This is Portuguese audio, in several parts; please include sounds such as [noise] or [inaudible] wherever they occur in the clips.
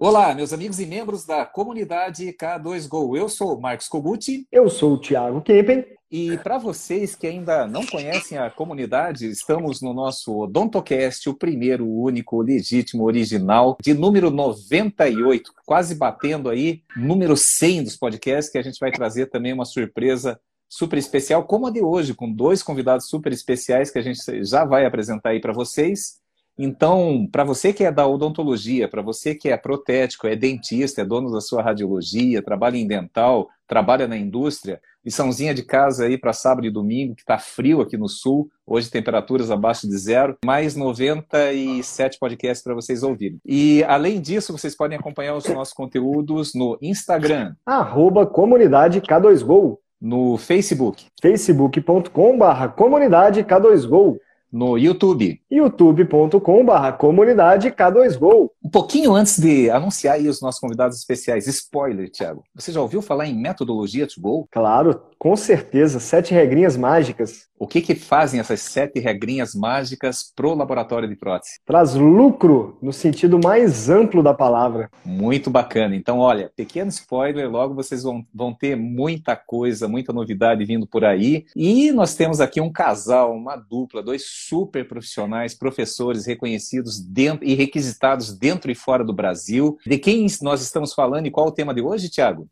Olá, meus amigos e membros da comunidade K2Go. Eu sou o Marcos Koguti. Eu sou o Thiago Kempen. E para vocês que ainda não conhecem a comunidade, estamos no nosso Odontocast, o primeiro, único, legítimo, original, de número 98, quase batendo aí número 100 dos podcasts, que a gente vai trazer também uma surpresa super especial, como a de hoje, com dois convidados super especiais que a gente já vai apresentar aí para vocês. Então, para você que é da odontologia, para você que é protético, é dentista, é dono da sua radiologia, trabalha em dental, trabalha na indústria, liçãozinha de casa aí para sábado e domingo, que está frio aqui no sul, hoje temperaturas abaixo de zero, mais 97 podcasts para vocês ouvirem. E além disso, vocês podem acompanhar os nossos conteúdos no Instagram. Arroba comunidade K2Go. No Facebook. facebook.com.br comunidade K2Go no YouTube. youtube.com.br comunidade K2Go. Um pouquinho antes de anunciar aí os nossos convidados especiais, spoiler, Thiago. Você já ouviu falar em metodologia to go? Claro, com certeza. Sete regrinhas mágicas. O que que fazem essas sete regrinhas mágicas pro laboratório de prótese? Traz lucro no sentido mais amplo da palavra. Muito bacana. Então, olha, pequeno spoiler, logo vocês vão, vão ter muita coisa, muita novidade vindo por aí. E nós temos aqui um casal, uma dupla, dois super profissionais, professores reconhecidos dentro e requisitados dentro e fora do Brasil. De quem nós estamos falando e qual o tema de hoje, Tiago?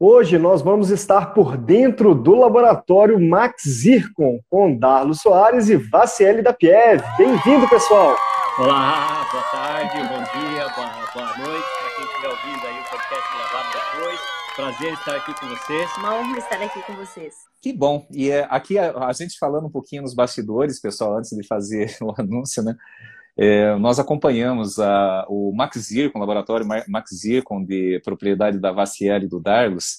Hoje nós vamos estar por dentro do laboratório Max Zircon com Darlo Soares e Vaciele da Pieve. Bem-vindo, pessoal! Olá, boa tarde, bom dia, boa, boa noite para quem estiver ouvindo aí o podcast gravado depois. Prazer estar aqui com vocês. Uma honra estar aqui com vocês. Que bom. E é, aqui a, a gente falando um pouquinho nos bastidores, pessoal, antes de fazer [laughs] o anúncio, né? É, nós acompanhamos a, o Max Zircon, o laboratório Max Zircon de propriedade da Vaciel e do Darlos.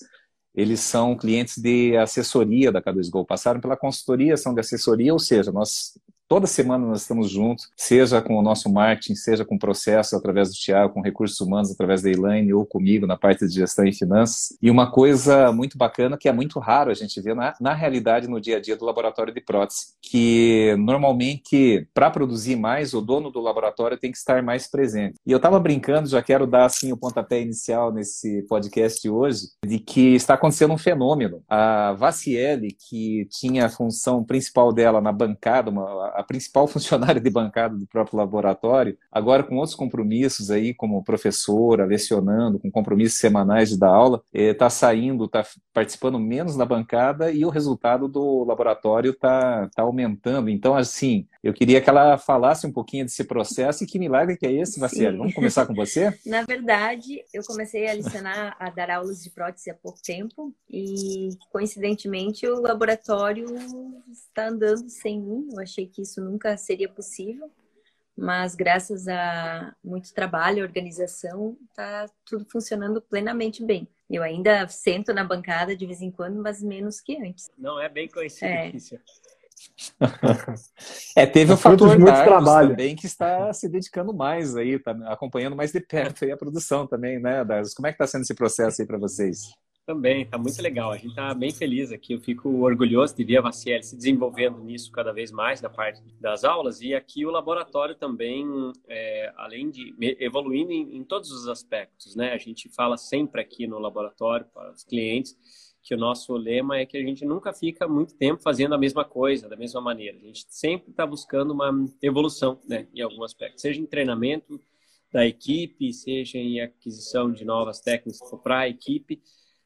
Eles são clientes de assessoria da K2Go, passaram pela consultoria, são de assessoria, ou seja, nós Toda semana nós estamos juntos, seja com o nosso marketing, seja com o processo através do Tiago, com recursos humanos através da Elaine ou comigo na parte de gestão e finanças. E uma coisa muito bacana que é muito raro a gente ver na, na realidade no dia a dia do laboratório de prótese, que normalmente para produzir mais o dono do laboratório tem que estar mais presente. E eu estava brincando, já quero dar assim o pontapé inicial nesse podcast de hoje, de que está acontecendo um fenômeno. A Vaciele, que tinha a função principal dela na bancada, uma, a principal [laughs] funcionária de bancada do próprio laboratório, agora com outros compromissos aí, como professora, lecionando, com compromissos semanais de dar aula, está eh, saindo, está participando menos na bancada e o resultado do laboratório está tá aumentando. Então, assim, eu queria que ela falasse um pouquinho desse processo e que milagre que é esse, Vaciel. Vamos começar com você? [laughs] Na verdade, eu comecei a licionar, a dar aulas de prótese há pouco tempo e, coincidentemente, o laboratório está andando sem mim. Eu achei que isso nunca seria possível, mas graças a muito trabalho, organização, está tudo funcionando plenamente bem. Eu ainda sento na bancada de vez em quando, mas menos que antes. Não é bem coincidência. É, é teve o fator muito trabalho também que está se dedicando mais aí, tá acompanhando mais de perto aí a produção também, né, Darlos? Como é que está sendo esse processo aí para vocês? Também, está muito legal. A gente está bem feliz aqui. Eu fico orgulhoso de ver a Vaciel se desenvolvendo nisso cada vez mais da parte das aulas. E aqui o laboratório também, é, além de evoluindo em, em, todos os aspectos, né? A gente fala sempre aqui no laboratório para os clientes que o nosso lema é que a gente nunca fica muito tempo fazendo a mesma coisa, da mesma maneira. A gente sempre está buscando uma evolução, né? Em algum aspecto, seja em treinamento da equipe, seja em aquisição de novas técnicas para a equipe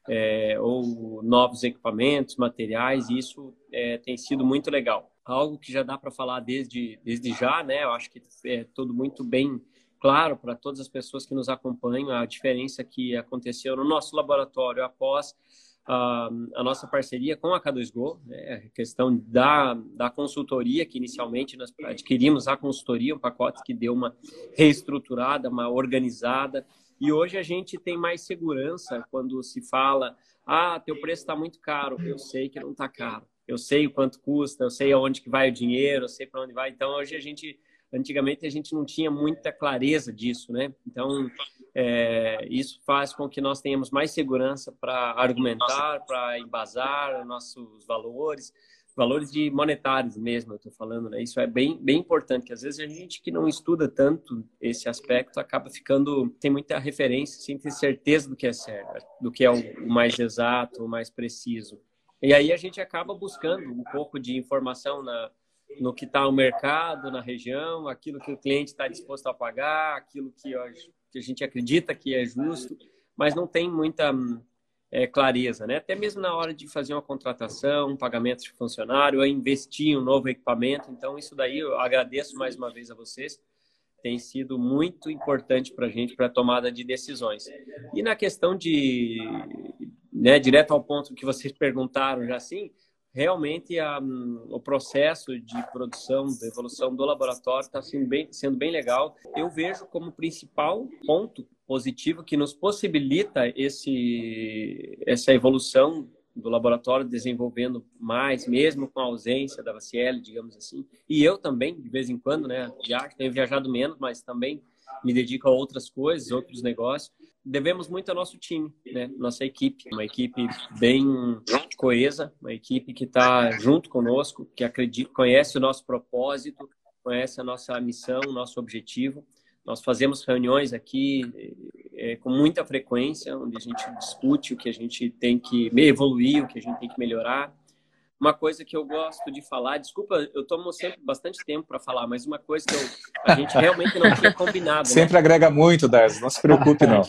é, ou novos equipamentos, materiais, e isso é, tem sido muito legal. Algo que já dá para falar desde, desde já, né? Eu acho que é tudo muito bem claro para todas as pessoas que nos acompanham a diferença que aconteceu no nosso laboratório após a, nossa parceria com a K2Go, né? a questão da, da consultoria, que inicialmente nós adquirimos a consultoria, um pacote que deu uma reestruturada, uma organizada, e hoje a gente tem mais segurança quando se fala: ah, teu preço está muito caro. Eu sei que não está caro. Eu sei o quanto custa, eu sei aonde que vai o dinheiro, eu sei para onde vai. Então hoje a gente, antigamente a gente não tinha muita clareza disso, né? Então é, isso faz com que nós tenhamos mais segurança para argumentar, para embasar nossos valores, valores de monetários mesmo, eu estou falando, né? Isso é bem, bem importante, que às vezes a gente que não estuda tanto esse aspecto acaba ficando tem muita referência, sem ter certeza do que é certo, do que é o mais exato, o mais preciso. E aí a gente acaba buscando um pouco de informação na, no que está o mercado, na região, aquilo que o cliente está disposto a pagar, aquilo que, que a gente acredita que é justo, mas não tem muita é, clareza, né? Até mesmo na hora de fazer uma contratação, um pagamento de funcionário, investir em um novo equipamento. Então, isso daí eu agradeço mais uma vez a vocês. Tem sido muito importante para a gente, para a tomada de decisões. E na questão de, né, direto ao ponto que vocês perguntaram já assim, realmente a, o processo de produção, de evolução do laboratório está sendo bem, sendo bem legal. Eu vejo como principal ponto positivo que nos possibilita esse, essa evolução do laboratório desenvolvendo mais, mesmo com a ausência da Vaciel, digamos assim. E eu também, de vez em quando, né, já tenho viajado menos, mas também me dedico a outras coisas, outros negócios. Devemos muito ao nosso time, né, nossa equipe, uma equipe bem coesa, uma equipe que está junto conosco, que acredita, conhece o nosso propósito, conhece a nossa missão, o nosso objetivo. Nós fazemos reuniões aqui é, com muita frequência, onde a gente discute o que a gente tem que evoluir, o que a gente tem que melhorar. Uma coisa que eu gosto de falar, desculpa, eu tomo sempre bastante tempo para falar, mas uma coisa que eu, a gente realmente não tinha combinado. Né? Sempre né? agrega muito, Darcy, não se preocupe, não.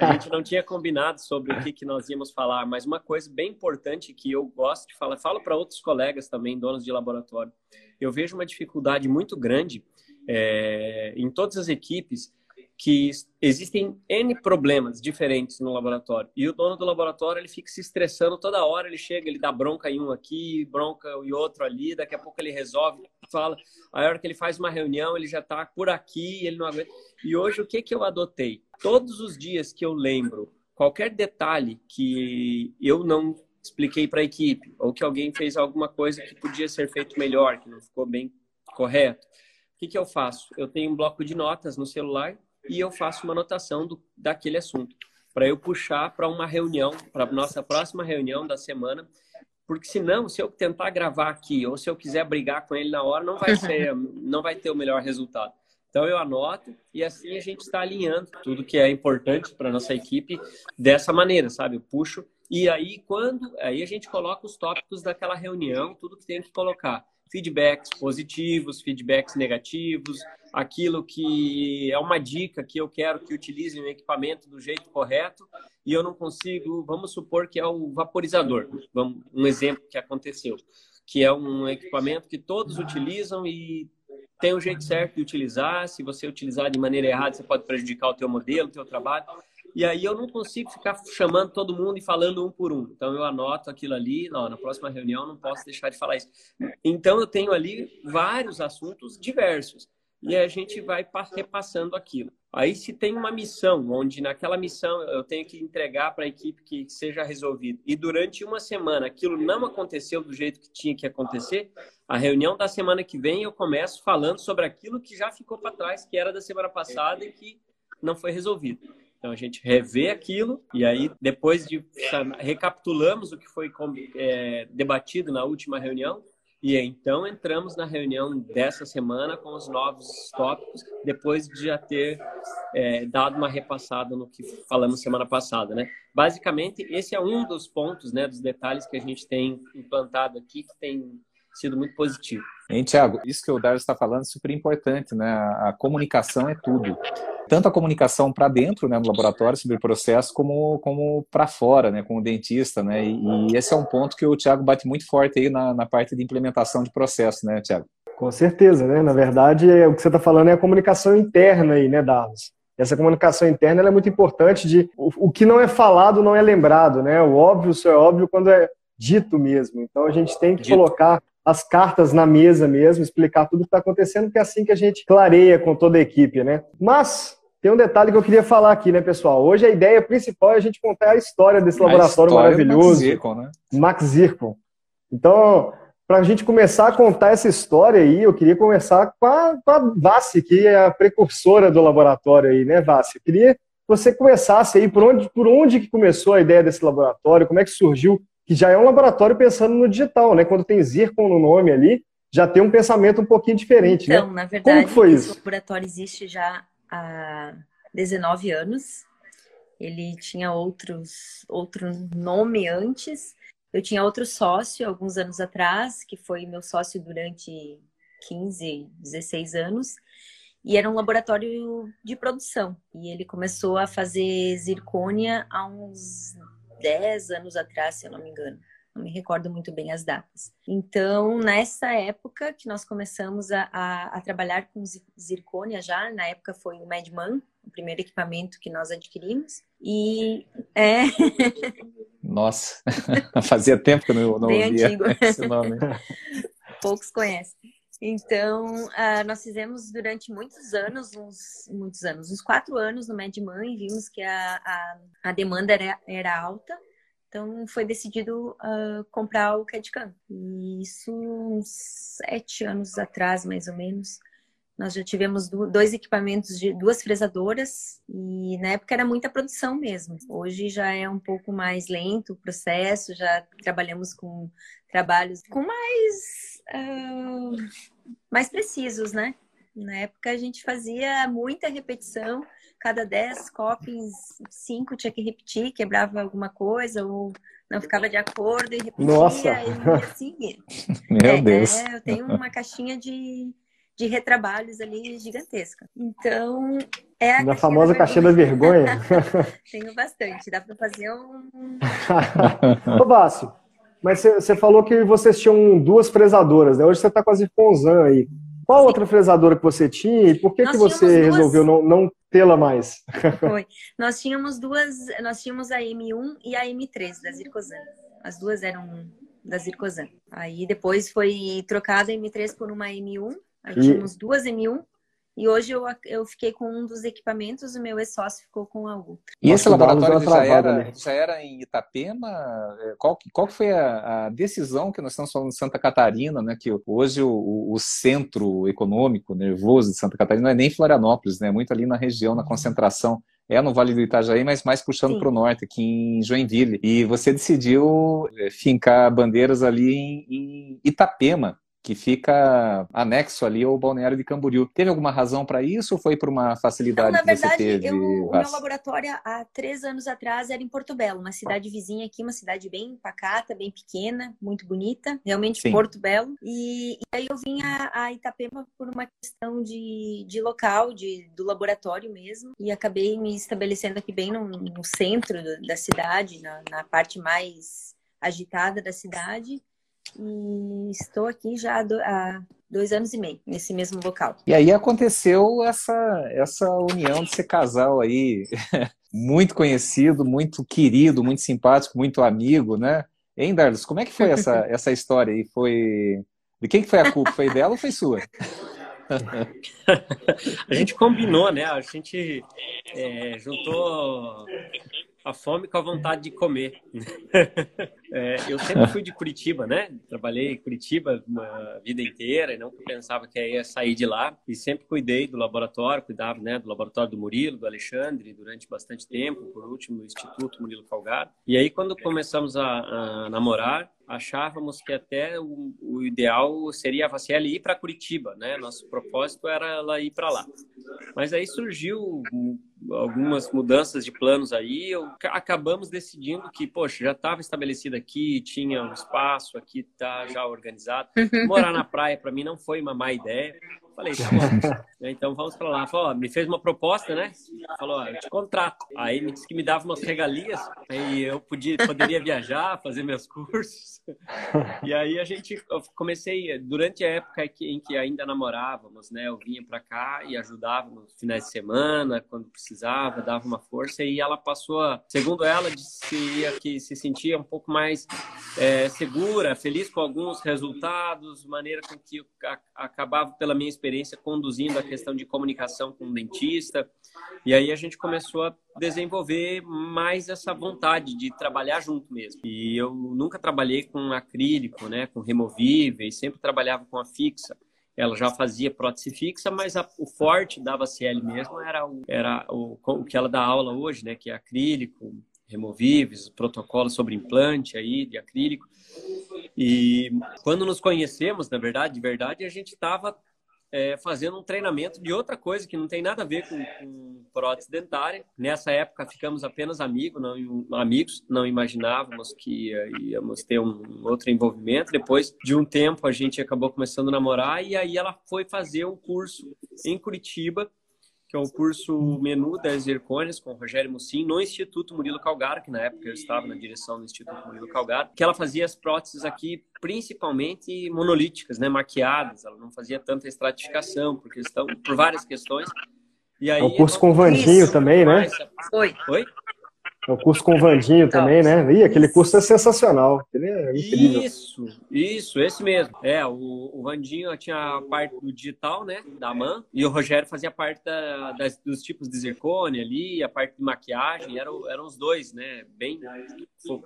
a gente não tinha combinado sobre o que, que nós íamos falar, mas uma coisa bem importante que eu gosto de falar, falo para outros colegas também, donos de laboratório, eu vejo uma dificuldade muito grande é, em todas as equipes que existem N problemas diferentes no laboratório. E o dono do laboratório, ele fica se estressando toda hora, ele chega, ele dá bronca em um aqui, bronca em outro ali, daqui a pouco ele resolve, fala. A hora que ele faz uma reunião, ele já está por aqui, ele não aguenta. E hoje, o que, que eu adotei? Todos os dias que eu lembro qualquer detalhe que eu não expliquei para a equipe, ou que alguém fez alguma coisa que podia ser feito melhor, que não ficou bem correto, o que, que eu faço? Eu tenho um bloco de notas no celular e eu faço uma anotação do, daquele assunto, para eu puxar para uma reunião, para nossa próxima reunião da semana, porque senão, se eu tentar gravar aqui ou se eu quiser brigar com ele na hora, não vai ser, [laughs] não vai ter o melhor resultado. Então eu anoto e assim a gente está alinhando tudo que é importante para nossa equipe dessa maneira, sabe? Eu puxo e aí quando aí a gente coloca os tópicos daquela reunião, tudo que tem que colocar feedbacks positivos, feedbacks negativos, aquilo que é uma dica que eu quero que utilize o equipamento do jeito correto e eu não consigo, vamos supor que é o vaporizador, um exemplo que aconteceu, que é um equipamento que todos utilizam e tem o jeito certo de utilizar, se você utilizar de maneira errada, você pode prejudicar o teu modelo, o teu trabalho. E aí eu não consigo ficar chamando todo mundo e falando um por um. Então eu anoto aquilo ali, não, na próxima reunião não posso deixar de falar isso. Então eu tenho ali vários assuntos diversos e a gente vai repassando aquilo. Aí se tem uma missão, onde naquela missão eu tenho que entregar para a equipe que seja resolvido, e durante uma semana aquilo não aconteceu do jeito que tinha que acontecer, a reunião da semana que vem eu começo falando sobre aquilo que já ficou para trás, que era da semana passada e que não foi resolvido. Então a gente revê aquilo e aí depois de recapitulamos o que foi é, debatido na última reunião e então entramos na reunião dessa semana com os novos tópicos depois de já ter é, dado uma repassada no que falamos semana passada, né? Basicamente esse é um dos pontos, né, dos detalhes que a gente tem implantado aqui que tem sido muito positivo. Hein, Tiago, isso que o Dário está falando é super importante, né? A comunicação é tudo. Tanto a comunicação para dentro, né, no laboratório, sobre o processo, como, como para fora, né, com o dentista, né? E, e, esse é um ponto que o Tiago bate muito forte aí na, na parte de implementação de processo, né, Tiago? Com certeza, né? Na verdade, é, o que você está falando é a comunicação interna aí, né, Darlos? Essa comunicação interna é muito importante de o, o que não é falado não é lembrado, né? O óbvio só é óbvio quando é dito mesmo. Então a gente tem que dito. colocar as cartas na mesa mesmo, explicar tudo o que está acontecendo, porque é assim que a gente clareia com toda a equipe, né? Mas tem um detalhe que eu queria falar aqui, né, pessoal? Hoje a ideia principal é a gente contar a história desse a laboratório história maravilhoso. Max Zircon, né? Max Zircon. Então, para a gente começar a contar essa história aí, eu queria começar com a, com a Vassi, que é a precursora do laboratório aí, né, Vassi? Eu queria que você começasse aí por onde, por onde que começou a ideia desse laboratório, como é que surgiu que já é um laboratório pensando no digital, né? Quando tem Zircon no nome ali, já tem um pensamento um pouquinho diferente, então, né? na verdade, Como foi isso? esse laboratório existe já há 19 anos. Ele tinha outros, outro nome antes. Eu tinha outro sócio alguns anos atrás, que foi meu sócio durante 15, 16 anos. E era um laboratório de produção. E ele começou a fazer zircônia há uns 10 anos atrás, se eu não me engano. Não me recordo muito bem as datas. Então, nessa época que nós começamos a, a, a trabalhar com zircônia já, na época foi o Medman, o primeiro equipamento que nós adquirimos. E é. [laughs] Nossa, [laughs] fazia tempo que eu não, não ouvia esse nome. [laughs] Poucos conhecem. Então, uh, nós fizemos durante muitos anos, uns, muitos anos, uns quatro anos no Medman e vimos que a, a, a demanda era, era alta. Então, foi decidido uh, comprar o CAD-CAM. E isso uns sete anos atrás, mais ou menos. Nós já tivemos dois equipamentos de duas fresadoras e na época era muita produção mesmo. Hoje já é um pouco mais lento o processo, já trabalhamos com trabalhos com mais uh, mais precisos, né? Na época a gente fazia muita repetição, cada 10 copings, 5 tinha que repetir, quebrava alguma coisa ou não ficava de acordo e repetia Nossa. e assim. [laughs] Meu é, Deus. É, eu tenho uma caixinha de, de retrabalhos ali gigantesca. Então, é a famosa caixinha da vergonha. [laughs] Tenho bastante, dá para fazer um. [laughs] Ô, Bácio, mas você falou que vocês tinham duas fresadoras, né? Hoje você está com a Zirconzan aí. Qual outra fresadora que você tinha e por que, Nós que você duas- resolveu não, não tê-la mais? [laughs] Foi. Nós tínhamos duas, nós tínhamos a M1 e a M3 da Zircosan. As duas eram da Zircosan. Aí depois foi trocada a M3 por uma M1. Aí E- tínhamos duas M1. E hoje eu, eu fiquei com um dos equipamentos, o meu ex-sócio ficou com a outra. E esse laboratório já travada era, ali. já era em Itapema? É, Qual, qual foi a, a decisão que nós estamos falando de Santa Catarina, né? Que hoje o, o- o centro econômico nervoso de Santa Catarina não é nem Florianópolis, né? é Muito ali na região, na concentração. É no Vale do Itajaí, mas mais puxando para o norte, aqui em Joinville. E você decidiu é, fincar bandeiras ali em, em Itapema, que fica anexo ali ao balneário de Camboriú. Teve alguma razão para isso ou foi por uma facilidade na que você verdade, teve? eu- o meu laboratório há três anos atrás era em Porto Belo, uma cidade vizinha aqui, uma cidade bem pacata, bem pequena, muito bonita, realmente Sim. Porto Belo. E, e aí eu vim a, a Itapema por uma questão de, de local, de, do laboratório mesmo, e acabei me estabelecendo aqui bem no, no centro da cidade, na, na parte mais agitada da cidade. E estou aqui já há do- há dois anos e meio, nesse mesmo local. E aí aconteceu essa, essa união de ser casal aí, [laughs] muito conhecido, muito querido, muito simpático, muito amigo, né? Hein, Darlos, como é que foi [laughs] essa, essa história aí? Foi... De quem que foi a culpa? Foi dela ou foi sua? [laughs] A gente combinou, né? A gente é, juntou a fome com a vontade de comer. É, eu sempre fui de Curitiba, né? Trabalhei em Curitiba a vida inteira e não pensava que ia sair de lá. E sempre cuidei do laboratório, cuidava né, do laboratório do Murilo, do Alexandre, durante bastante tempo, por último, no Instituto Murilo Falgado. E aí, quando começamos a, a namorar, achávamos que até o, o ideal seria a Vaciele ir para Curitiba, né? Nosso propósito era ela ir para lá. Mas aí surgiu algumas mudanças de planos aí, eu, acabamos decidindo que, poxa, já estava estabelecido aqui, tinha um espaço aqui, tá já organizado. [laughs] Morar na praia para mim não foi uma má ideia. Falei, [laughs] tá bom. Então vamos para lá. Falou, ó, me fez uma proposta, né? Falou, ó, eu te contrato. Aí me disse que me dava umas regalias, aí eu podia, poderia viajar, fazer meus cursos. E aí a gente, eu comecei, durante a época em que ainda namorávamos, né? Eu vinha para cá e ajudava nos finais de semana, quando precisava, dava uma força. E ela passou, a- segundo ela, dizia que se sentia um pouco mais é, segura, feliz com alguns resultados, maneira com que acabava, pela minha experiência, conduzindo a questão de comunicação com o dentista. E aí a gente começou a desenvolver mais essa vontade de trabalhar junto mesmo. E eu nunca trabalhei com acrílico, né, com removíveis, sempre trabalhava com a fixa. Ela já fazia prótese fixa, mas a- o forte da VCL mesmo era, o, era o, o que ela dá aula hoje, né, que é acrílico, removíveis, protocolos sobre implante aí de acrílico. E quando nos conhecemos, na verdade, de verdade, a gente estava é, fazendo um treinamento de outra coisa que não tem nada a ver com, com prótese dentária. Nessa época ficamos apenas amigos, não, amigos, não imaginávamos que íamos ter um outro envolvimento. Depois de um tempo a gente acabou começando a namorar e aí ela foi fazer um curso em Curitiba que é o curso Menu das Zircônias com Rogério Mussim, no Instituto Murilo Calgaro, que na época eu estava na direção do Instituto Murilo Calgaro, que ela fazia as próteses aqui principalmente monolíticas, né, maquiadas, ela não fazia tanta estratificação, por questão, por várias questões. E aí, é o curso com Vandinho também, né? Oi. Oi? É o curso com o Vandinho também, né? Ih, aquele curso é sensacional. É isso, isso, esse mesmo. É, o, o Vandinho tinha a parte do digital, né? Da MAN, e o Rogério fazia parte da, das, dos tipos de zircone ali, a parte de maquiagem, eram, eram os dois, né? Bem.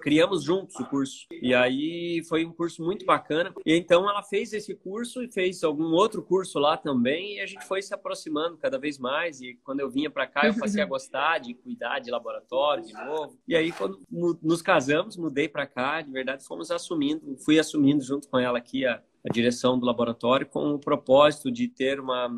Criamos juntos o curso. E aí foi um curso muito bacana. E então ela fez esse curso e fez algum outro curso lá também, e a gente foi se aproximando cada vez mais. E quando eu vinha para cá, eu passei a gostar de cuidar de laboratório, de novo. E aí, quando nos casamos, mudei para cá, de verdade, fomos assumindo, fui assumindo junto com ela aqui a, a direção do laboratório com o propósito de ter uma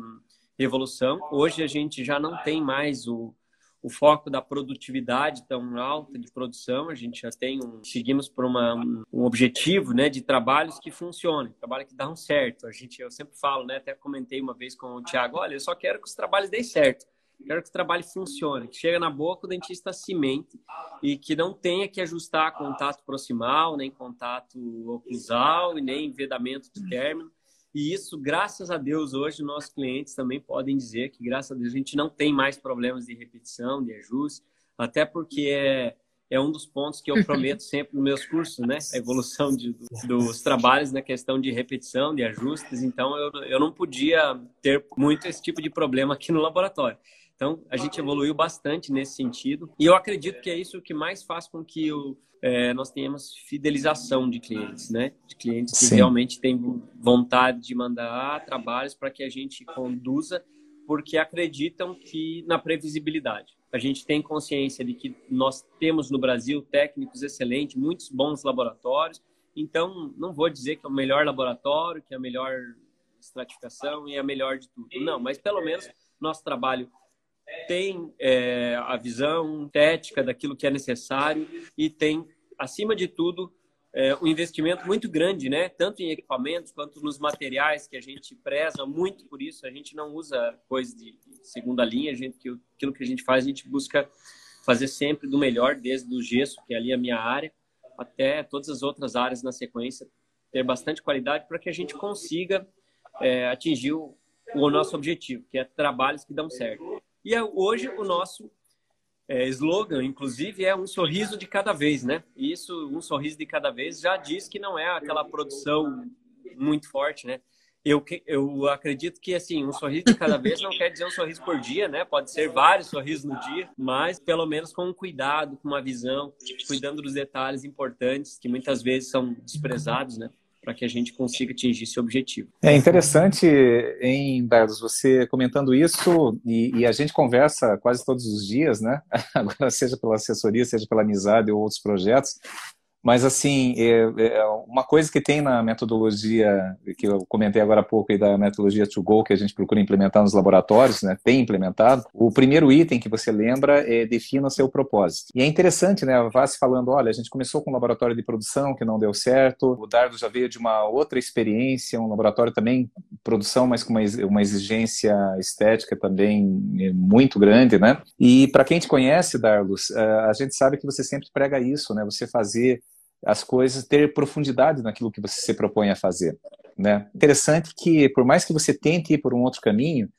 evolução. Hoje a gente já não tem mais o, o foco da produtividade tão alta de produção, a gente já tem um, seguimos por uma, um objetivo, né, de trabalhos que funcionem, trabalho que dão certo. A gente, eu sempre falo, né, até comentei uma vez com o Thiago, olha, eu só quero que os trabalhos deem certo. Quero que o trabalho funcione, que chega na boca o dentista cimente e que não tenha que ajustar contato proximal, nem contato oclusal e nem vedamento de término. E isso, graças a Deus, hoje nossos clientes também podem dizer que, graças a Deus, a gente não tem mais problemas de repetição, de ajuste, até porque é, é um dos pontos que eu prometo sempre nos meus cursos, né? A evolução de, dos trabalhos na questão de repetição, de ajustes. Então, eu, eu não podia ter muito esse tipo de problema aqui no laboratório. Então, a gente evoluiu bastante nesse sentido. E eu acredito que é isso que mais faz com que o, é, nós tenhamos fidelização de clientes, né? De clientes que Sim. realmente têm vontade de mandar trabalhos para que a gente conduza, porque acreditam que na previsibilidade. A gente tem consciência de que nós temos no Brasil técnicos excelentes, muitos bons laboratórios. Então, não vou dizer que é o melhor laboratório, que é a melhor estratificação e a melhor de tudo. Não, mas pelo menos nosso trabalho tem é, a visão estética daquilo que é necessário e tem, acima de tudo, é, um investimento muito grande, né? Tanto em equipamentos quanto nos materiais que a gente preza muito por isso. A gente não usa coisa de segunda linha, a gente, aquilo que a gente faz, a gente busca fazer sempre do melhor, desde o gesso, que é ali a minha área, até todas as outras áreas na sequência, ter bastante qualidade para que a gente consiga é, atingir o, o nosso objetivo, que é trabalhos que dão certo. E é, hoje o nosso é, slogan, inclusive, é um sorriso de cada vez, né? E isso, um sorriso de cada vez, já diz que não é aquela produção muito forte, né? Eu, eu acredito que, assim, um sorriso de cada vez não quer dizer um sorriso por dia, né? Pode ser vários sorrisos no dia, mas pelo menos com um cuidado, com uma visão, cuidando dos detalhes importantes que muitas vezes são desprezados, né? Para que a gente consiga atingir esse objetivo. É interessante, em Dardos, você comentando isso, e, e, a gente conversa quase todos os dias, né? [laughs] Agora, seja pela assessoria, seja pela amizade ou outros projetos, mas, assim, é, é uma coisa que tem na metodologia, que eu comentei agora há pouco, da metodologia to go, que a gente procura implementar nos laboratórios, né, tem implementado, o primeiro item que você lembra é defina o seu propósito. E é interessante, né, a Vaz falando, olha, a gente começou com um laboratório de produção que não deu certo, o Dardo já veio de uma outra experiência, um laboratório também produção, mas com uma, exigência estética também é, muito grande, né? E para quem te conhece, Darlos, é, a gente sabe que você sempre prega isso, né? Você fazer as coisas, ter profundidade naquilo que você se propõe a fazer. Né? Interessante que, por mais que você tente ir por um outro caminho,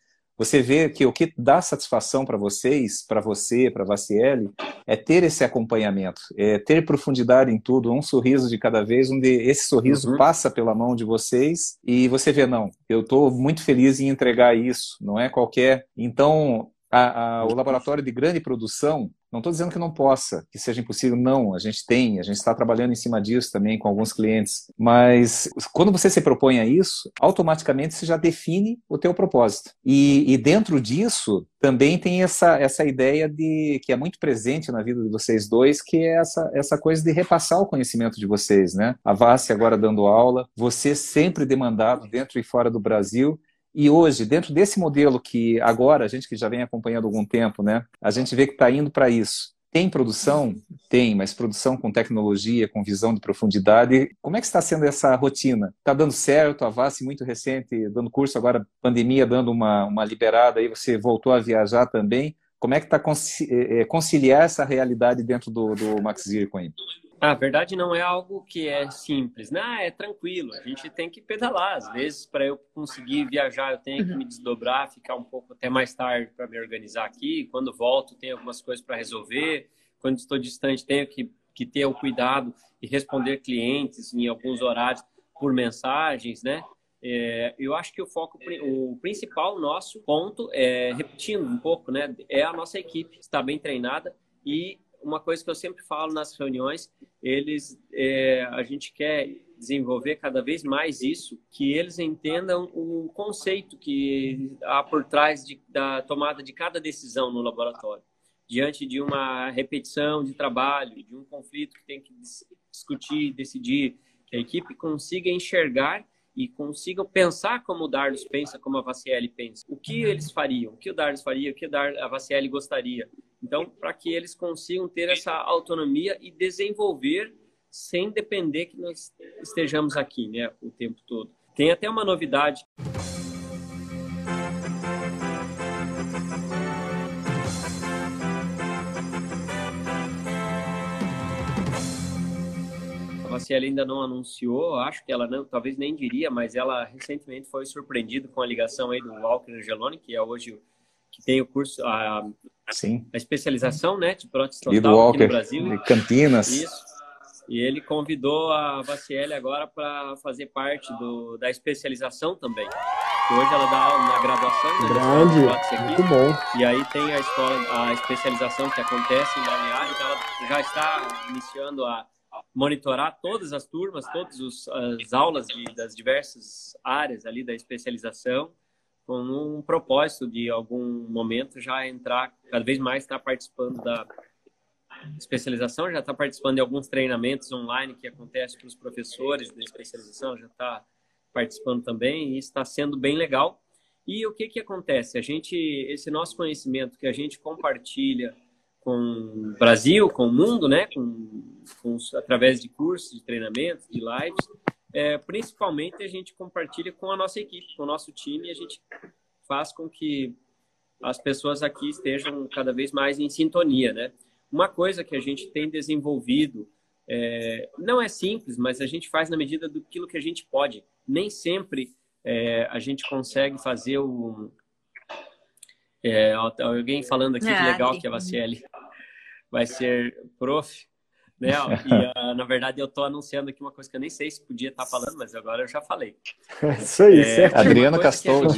você vê que o que dá satisfação para vocês, para você, para a Vaciele, é ter esse acompanhamento, é ter profundidade em tudo, um sorriso de cada vez, onde esse sorriso uhum. passa pela mão de vocês e você vê, não, eu estou muito feliz em entregar isso, não é qualquer. Então, a, a, o laboratório de grande produção, Não estou dizendo que não possa, que seja impossível, não. A gente tem, a gente está trabalhando em cima disso também com alguns clientes. Mas quando você se propõe a isso, automaticamente você já define o teu propósito. E, e dentro disso também tem essa, essa ideia de que é muito presente na vida de vocês dois, que é essa, essa coisa de repassar o conhecimento de vocês, né? A Vassi agora dando aula, você sempre demandado dentro e fora do Brasil e hoje, dentro desse modelo que agora, a gente que já vem acompanhando há algum tempo, né, a gente vê que está indo para isso. Tem produção? Tem, mas produção com tecnologia, com visão de profundidade. Como é que está sendo essa rotina? Está dando certo? A VASE muito recente, dando curso agora, pandemia dando uma, uma liberada, aí você voltou a viajar também. Como é que está é, é, conciliar essa realidade dentro do, do Max Zircon aí? A verdade não é algo que é simples, né? Ah, é tranquilo. A gente tem que pedalar. Às vezes, para eu conseguir viajar, eu tenho que me desdobrar, ficar um pouco até mais tarde para me organizar aqui. Quando volto, tenho algumas coisas para resolver. Quando estou distante, tenho que, que ter o cuidado e responder clientes em alguns horários por mensagens, né? É, eu acho que o foco, o principal nosso ponto, é, repetindo um pouco, né? É a nossa equipe estar bem treinada e uma coisa que eu sempre falo nas reuniões, eles, é, a gente quer desenvolver cada vez mais isso, que eles entendam o conceito que há por trás de, da tomada de cada decisão no laboratório. Diante de uma repetição de trabalho, de um conflito que tem que discutir, decidir, que a equipe consiga enxergar e consigam pensar como o Dardos pensa, como a Vacielli pensa. O que eles fariam? O que o Dardos faria? O que a Vacielli gostaria? Então, para que eles consigam ter essa autonomia e desenvolver sem depender que nós estejamos aqui, né, o tempo todo. Tem até uma novidade. A Vaciela ainda não anunciou, acho que ela não, talvez nem diria, mas ela recentemente foi surpreendida com a ligação aí do Walker Angeloni, que é hoje que tem o curso, a, Sim. a especialização né, de prótese total Lido Walker, aqui no Brasil. De Campinas. Isso. E ele convidou a Vaciele agora para fazer parte do, da especialização também. Hoje ela dá aula na graduação. Né, Grande, muito bom. E aí tem a escola, a especialização que acontece em Balneário, então ela já está iniciando a monitorar todas as turmas, todas as aulas de, das diversas áreas ali da especialização com um propósito de algum momento já entrar cada vez mais estar participando da especialização, já está participando de alguns treinamentos online que acontecem para os professores da especialização, já está participando também e está sendo bem legal. E o que que acontece? A gente, esse nosso conhecimento que a gente compartilha com o Brasil, com o mundo, né, com, com através de cursos, de treinamentos, de lives, é, principalmente a gente compartilha com a nossa equipe, com o nosso time, e a gente faz com que as pessoas aqui estejam cada vez mais em sintonia, né? Uma coisa que a gente tem desenvolvido é, não é simples, mas a gente faz na medida do que a gente pode. Nem sempre é, a gente consegue fazer o é, alguém falando aqui que legal que a Vaciele vai ser prof né? E uh, [laughs] na verdade eu estou anunciando aqui uma coisa que eu nem sei se podia estar tá falando, mas agora eu já falei. Isso aí, é, certo. Adriano Castor. [laughs]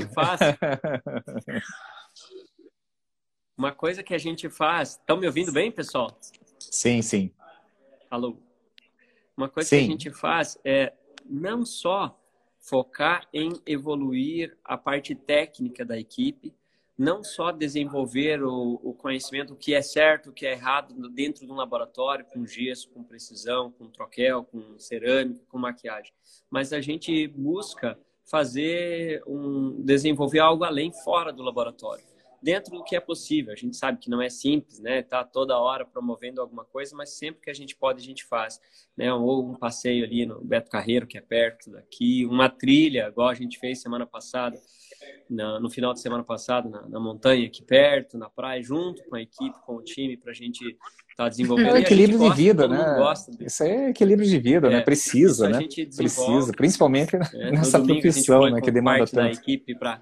Uma coisa que a gente faz. Estão me ouvindo bem, pessoal? Sim, sim. Alô. Uma coisa sim. que a gente faz é não só focar em evoluir a parte técnica da equipe, não só desenvolver o, o, conhecimento, o que é certo, o que é errado dentro de um laboratório, com gesso, com precisão, com troquel, com cerâmica, com maquiagem, mas a gente busca fazer um desenvolver algo além fora do laboratório dentro do que é possível. A gente sabe que não é simples, né? Tá toda hora promovendo alguma coisa, mas sempre que a gente pode, a gente faz, né? Ou um passeio ali no Beto Carreiro, que é perto daqui, uma trilha, igual a gente fez semana passada, na, no final de semana passado, na, na, montanha aqui perto, na praia, junto com a equipe, com o time, para a gente estar tá desenvolvendo. É equilíbrio de vida, né? Isso é equilíbrio de vida, né? é, né? Precisa, né? Precisa, principalmente é, [laughs] nessa profissão, né? Que demanda tanto. Da equipe para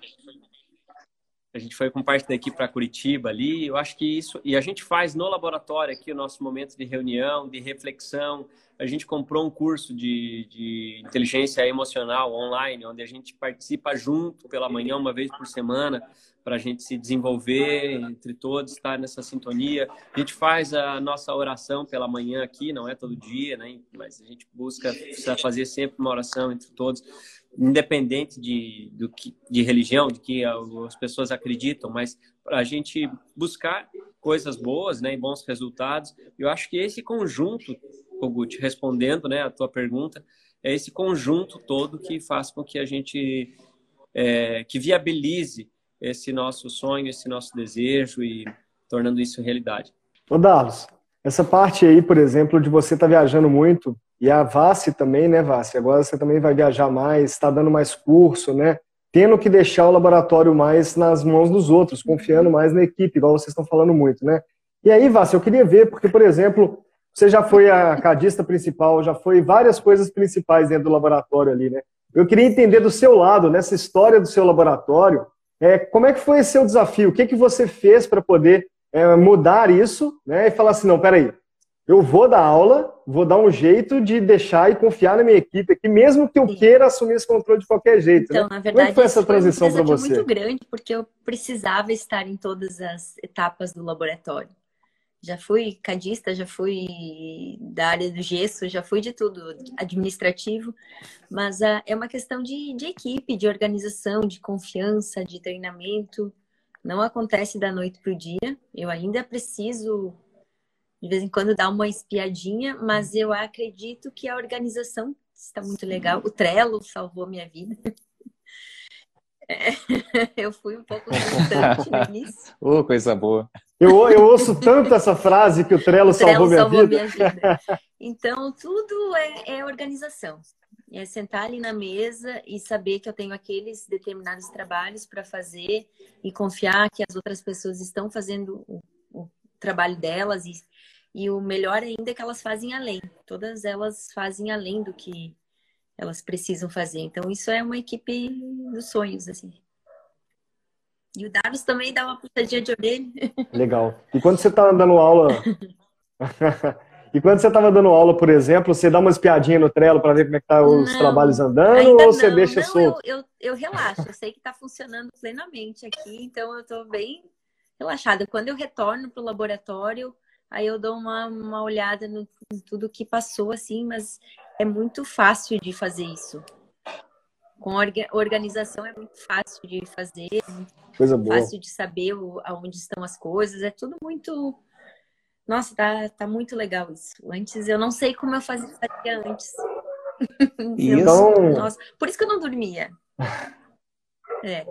a gente foi com parte da equipe para Curitiba ali. Eu acho que isso. E a gente faz no laboratório aqui o nosso momento de reunião, de reflexão. A gente comprou um curso de, de inteligência emocional online, onde a gente participa junto pela manhã, uma vez por semana, para a gente se desenvolver entre todos, estar nessa sintonia. A gente faz a nossa oração pela manhã aqui, não é todo dia, né? Mas a gente busca fazer sempre uma oração entre todos, independente de, do que, de religião, de que as pessoas acreditam, mas para a gente buscar coisas boas, né, e bons resultados. Eu acho que esse conjunto, Kogut, respondendo, né, a tua pergunta, é esse conjunto todo que faz com que a gente é, que viabilize esse nosso sonho, esse nosso desejo e tornando isso realidade. Ô Darlos, essa parte aí, por exemplo, de você estar tá viajando muito, e a Vassi também, né, Vassi? Agora você também vai viajar mais, está dando mais curso, né? Tendo que deixar o laboratório mais nas mãos dos outros, confiando mais na equipe, igual vocês estão falando muito, né? E aí, Vassi, eu queria ver, porque, por exemplo, você já foi a cadista principal, já foi várias coisas principais dentro do laboratório ali, né? Eu queria entender do seu lado, nessa história do seu laboratório, é, como é que foi esse seu desafio? O que, que você fez para poder é, mudar isso né, e falar assim, não, peraí, eu vou dar aula, vou dar um jeito de deixar e confiar na minha equipe aqui, mesmo que eu queira assumir esse controle de qualquer jeito. Né? Então, né? na verdade, Como é foi essa transição para você? Foi muito grande, porque eu precisava estar em todas as etapas do laboratório. Já fui cadista, já fui da área do gesso, já fui de tudo, administrativo, mas uh, é uma questão de, de equipe, de organização, de confiança, de treinamento. Não acontece da noite para o dia. Eu ainda preciso, de vez em quando, dar uma espiadinha, mas eu acredito que a organização está muito legal. O Trello salvou minha vida. [laughs] É, [laughs] eu fui um pouco [laughs] no início. oh, coisa boa. Eu, eu ouço tanto essa frase que o Trello, o Trello salvou, minha, salvou vida. minha vida. [laughs] Então, tudo é, é organização. É sentar ali na mesa e saber que eu tenho aqueles determinados trabalhos para fazer e confiar que as outras pessoas estão fazendo o, o trabalho delas e, e o melhor ainda é que elas fazem além. Todas elas fazem além do que elas precisam fazer. Então, isso é uma equipe dos sonhos, assim. E o Davis também dá uma puxadinha de orelha. [laughs] Legal. E quando você está dando aula. [laughs] e quando você estava dando aula, por exemplo, você dá uma espiadinha no Trello para ver como é que tá os não, trabalhos andando ou você deixa não, solto? Eu, eu, eu relaxo, eu sei que está funcionando plenamente aqui, então eu estou bem relaxada. Quando eu retorno para o laboratório, aí eu dou uma, uma olhada no, em tudo que passou, assim, mas é muito fácil de fazer isso. Com organização é muito fácil de fazer, é muito Coisa boa. fácil de saber o, aonde estão as coisas, é tudo muito. Nossa, tá, tá muito legal isso. Antes eu não sei como eu fazia, fazia antes. Então... Nossa, por isso que eu não dormia. [laughs] É.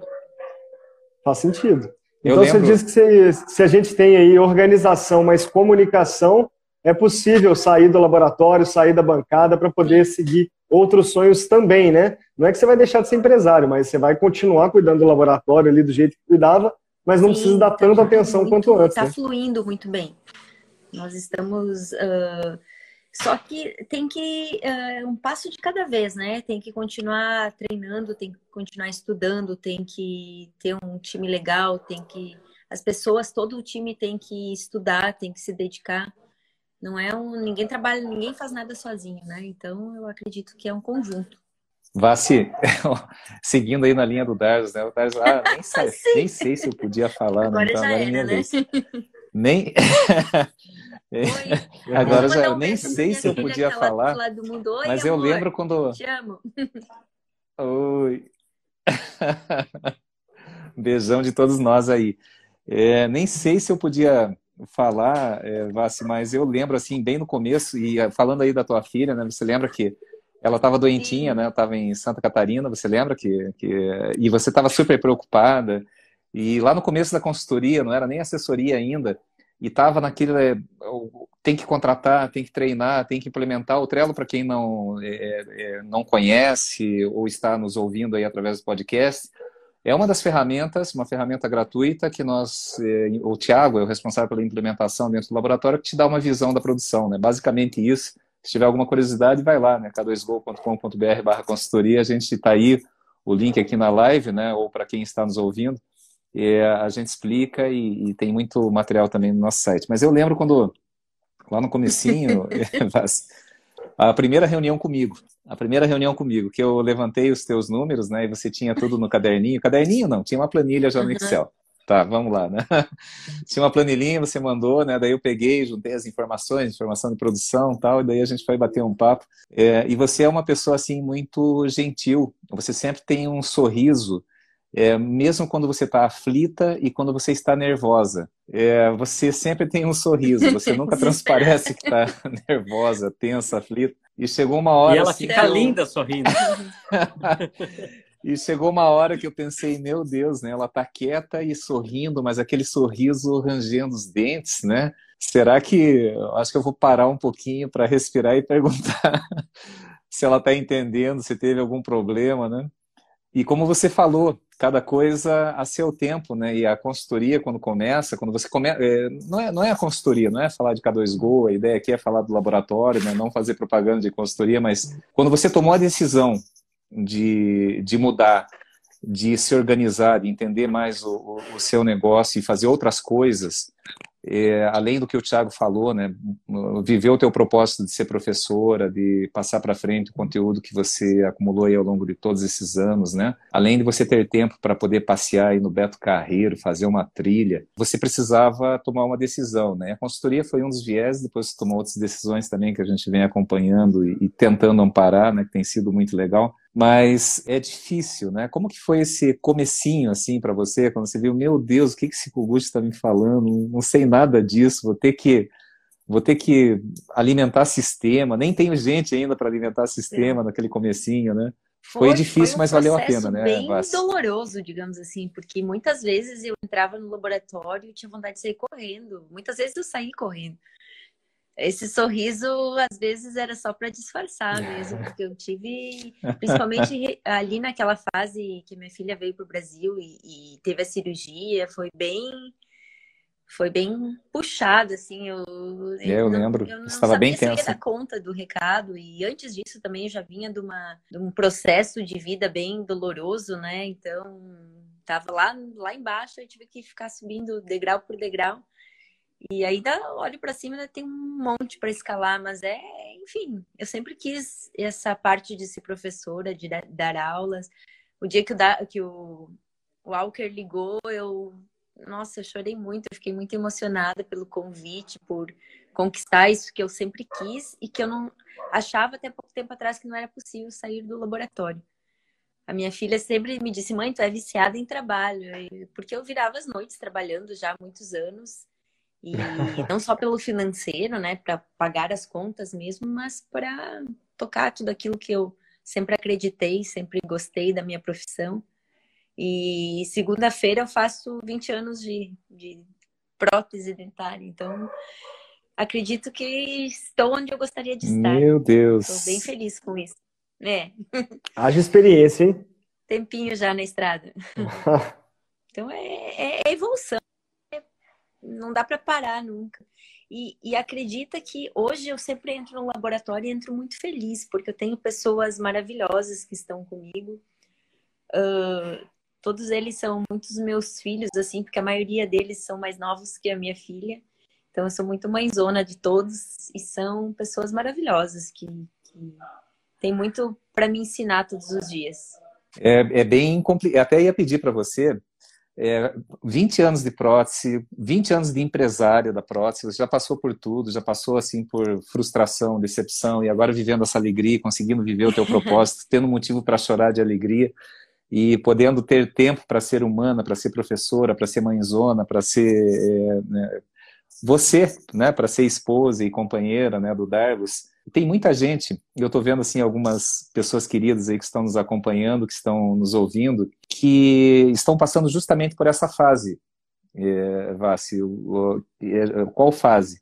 Faz sentido. Eu então lembro... você diz que se, se a gente tem aí organização, mas comunicação, é possível sair do laboratório, sair da bancada para poder seguir outros sonhos também, né? Não é que você vai deixar de ser empresário, mas você vai continuar cuidando do laboratório ali do jeito que cuidava, mas não Sim, precisa dar tá tanta atenção muito, quanto antes. Está né? fluindo muito bem. Nós estamos. Uh, só que tem que. Uh, um passo de cada vez, né? Tem que continuar treinando, tem que continuar estudando, tem que ter um time legal, tem que. As pessoas, todo o time tem que estudar, tem que se dedicar. Não é um. Ninguém trabalha, ninguém faz nada sozinho, né? Então eu acredito que é um conjunto. Vassi, [laughs] seguindo aí na linha do Dardos, né? O Dardos, ah, nem, sei, [laughs] nem sei se eu podia falar. Agora não, então, já agora era, né? [laughs] Nem. agora já eu nem sei se eu podia falar. Oi, mas amor, eu lembro quando. Te amo. Oi. Beijão de todos nós aí. É, nem sei se eu podia falar, é, Vassi, mas eu lembro, assim, bem no começo, e é, falando aí da tua filha, né, você lembra que ela estava doentinha, né, estava em Santa Catarina, você lembra que, que e você estava super preocupada, e lá no começo da consultoria, não era nem assessoria ainda, e estava naquele, é, tem que contratar, tem que treinar, tem que implementar o Trello, para quem não, é, é, não conhece ou está nos ouvindo aí através do podcast, é uma das ferramentas, uma ferramenta gratuita que nós, eh, o Tiago é o responsável pela implementação dentro do laboratório, que te dá uma visão da produção, né? Basicamente isso. Se tiver alguma curiosidade, vai lá, né? k2go.com.br barra consultoria, a gente está aí, o link aqui na live, né? Ou para quem está nos ouvindo, e a gente explica e, e, tem muito material também no nosso site. Mas eu lembro quando, lá no comecinho, [laughs] [laughs] a primeira reunião comigo. A primeira reunião comigo, que eu levantei os teus números, né? E você tinha tudo no caderninho. Caderninho não, tinha uma planilha já no Excel. Tá, vamos lá, né? [laughs] Tinha uma planilhinha, você mandou, né? Daí eu peguei, juntei as informações, informação de produção tal, e daí a gente foi bater um papo. É, e você é uma pessoa, assim, muito gentil. Você sempre tem um sorriso, é, mesmo quando você está aflita e quando você está nervosa. É, você sempre tem um sorriso, você nunca [laughs] transparece que está [laughs] nervosa, tensa, aflita. E chegou uma hora. E ela assim, fica eu... linda sorrindo. [laughs] E chegou uma hora que eu pensei, meu Deus, né? Ela tá quieta e sorrindo, mas aquele sorriso rangendo os dentes, né? Será que acho que eu vou parar um pouquinho para respirar e perguntar se ela está entendendo, se teve algum problema, né? E como você falou, cada coisa a seu tempo, né? E a consultoria, quando começa, quando você começa. É, não, é, não é a consultoria, não é falar de K2Go, a ideia aqui é falar do laboratório, né? não fazer propaganda de consultoria, mas quando você tomou a decisão de, de mudar, de se organizar, de entender mais o, o seu negócio e fazer outras coisas, é, além do que o Thiago falou, né, viver o teu propósito de ser professora, de passar para frente o conteúdo que você acumulou aí ao longo de todos esses anos, né, além de você ter tempo para poder passear aí no Beto Carreiro, fazer uma trilha, você precisava tomar uma decisão, né, a consultoria foi um dos viés, depois você tomou outras decisões também que a gente vem acompanhando e, e tentando amparar, né, que tem sido muito legal, mas é difícil, né? Como que foi esse comecinho, assim, para você, quando você viu, meu Deus, o que que esse Kogut está me falando? Não sei nada disso, vou ter que vou ter que alimentar sistema, nem tenho gente ainda para alimentar sistema é. naquele comecinho, né? Foi, foi difícil, foi um mas valeu a pena, né? bem doloroso, digamos assim, porque muitas vezes eu entrava no laboratório e tinha vontade de sair correndo. Muitas vezes eu saí correndo esse sorriso às vezes era só para disfarçar mesmo, porque eu tive, principalmente ali naquela fase que minha filha veio para o Brasil e, e, teve a cirurgia, foi bem, foi bem puxado, assim. Eu, eu, eu não, lembro, eu não estava bem tenso. Conta do recado e antes disso também eu já vinha de, uma, de um processo de vida bem doloroso, né? Então tava lá lá embaixo, eu tive que ficar subindo degrau por degrau. E ainda olho para cima, ainda tem um monte para escalar, mas é, enfim, eu sempre quis essa parte de ser professora, de dar, dar aulas. O dia que que o Walker ligou, eu, nossa, eu chorei muito, eu fiquei muito emocionada pelo convite, por conquistar isso que eu sempre quis e que eu não achava até pouco tempo atrás que não era possível sair do laboratório. A minha filha sempre me disse, mãe, tu é viciada em trabalho, porque eu virava as noites trabalhando já há muitos anos e não só pelo financeiro, né, para pagar as contas mesmo, mas para tocar tudo aquilo que eu sempre acreditei, sempre gostei da minha profissão. E segunda-feira eu faço 20 anos de, de prótese dentária, então acredito que estou onde eu gostaria de estar. Meu Deus! Estou bem feliz com isso. É. [laughs] Haja experiência, hein? Tempinho já na estrada. [laughs] então é, é, é evolução não dá para parar nunca. E, e, acredita que hoje eu sempre entro no laboratório e entro muito feliz, porque eu tenho pessoas maravilhosas que estão comigo. Uh, todos eles são muitos meus filhos, assim, porque a maioria deles são mais novos que a minha filha. Então eu sou muito mãezona de todos e são pessoas maravilhosas que, que têm muito para me ensinar todos os dias. É, é bem complicado. Até ia pedir para você é, 20 anos de prótese, 20 anos de empresária da prótese, você já passou por tudo, já passou assim por frustração, decepção, e agora vivendo essa alegria, conseguindo viver o teu [laughs] propósito, tendo motivo para chorar de alegria e podendo ter tempo para ser humana, para ser professora, para ser mãezona, para ser é, né, você, né, para ser esposa e companheira né, do Dargos. Tem muita gente, eu estou vendo assim algumas pessoas queridas aí que estão nos acompanhando, que estão nos ouvindo, que estão passando justamente por essa fase. É, Vassi, é, qual fase?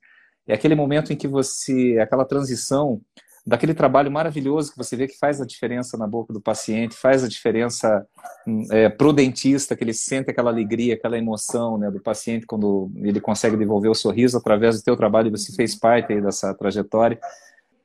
É aquele momento em que você, é aquela transição daquele trabalho maravilhoso que você vê que faz a diferença na boca do paciente, faz a diferença hum, é, pro dentista, que ele sente aquela alegria, aquela emoção né, do paciente quando ele consegue devolver o sorriso através do teu trabalho, você fez parte dessa trajetória.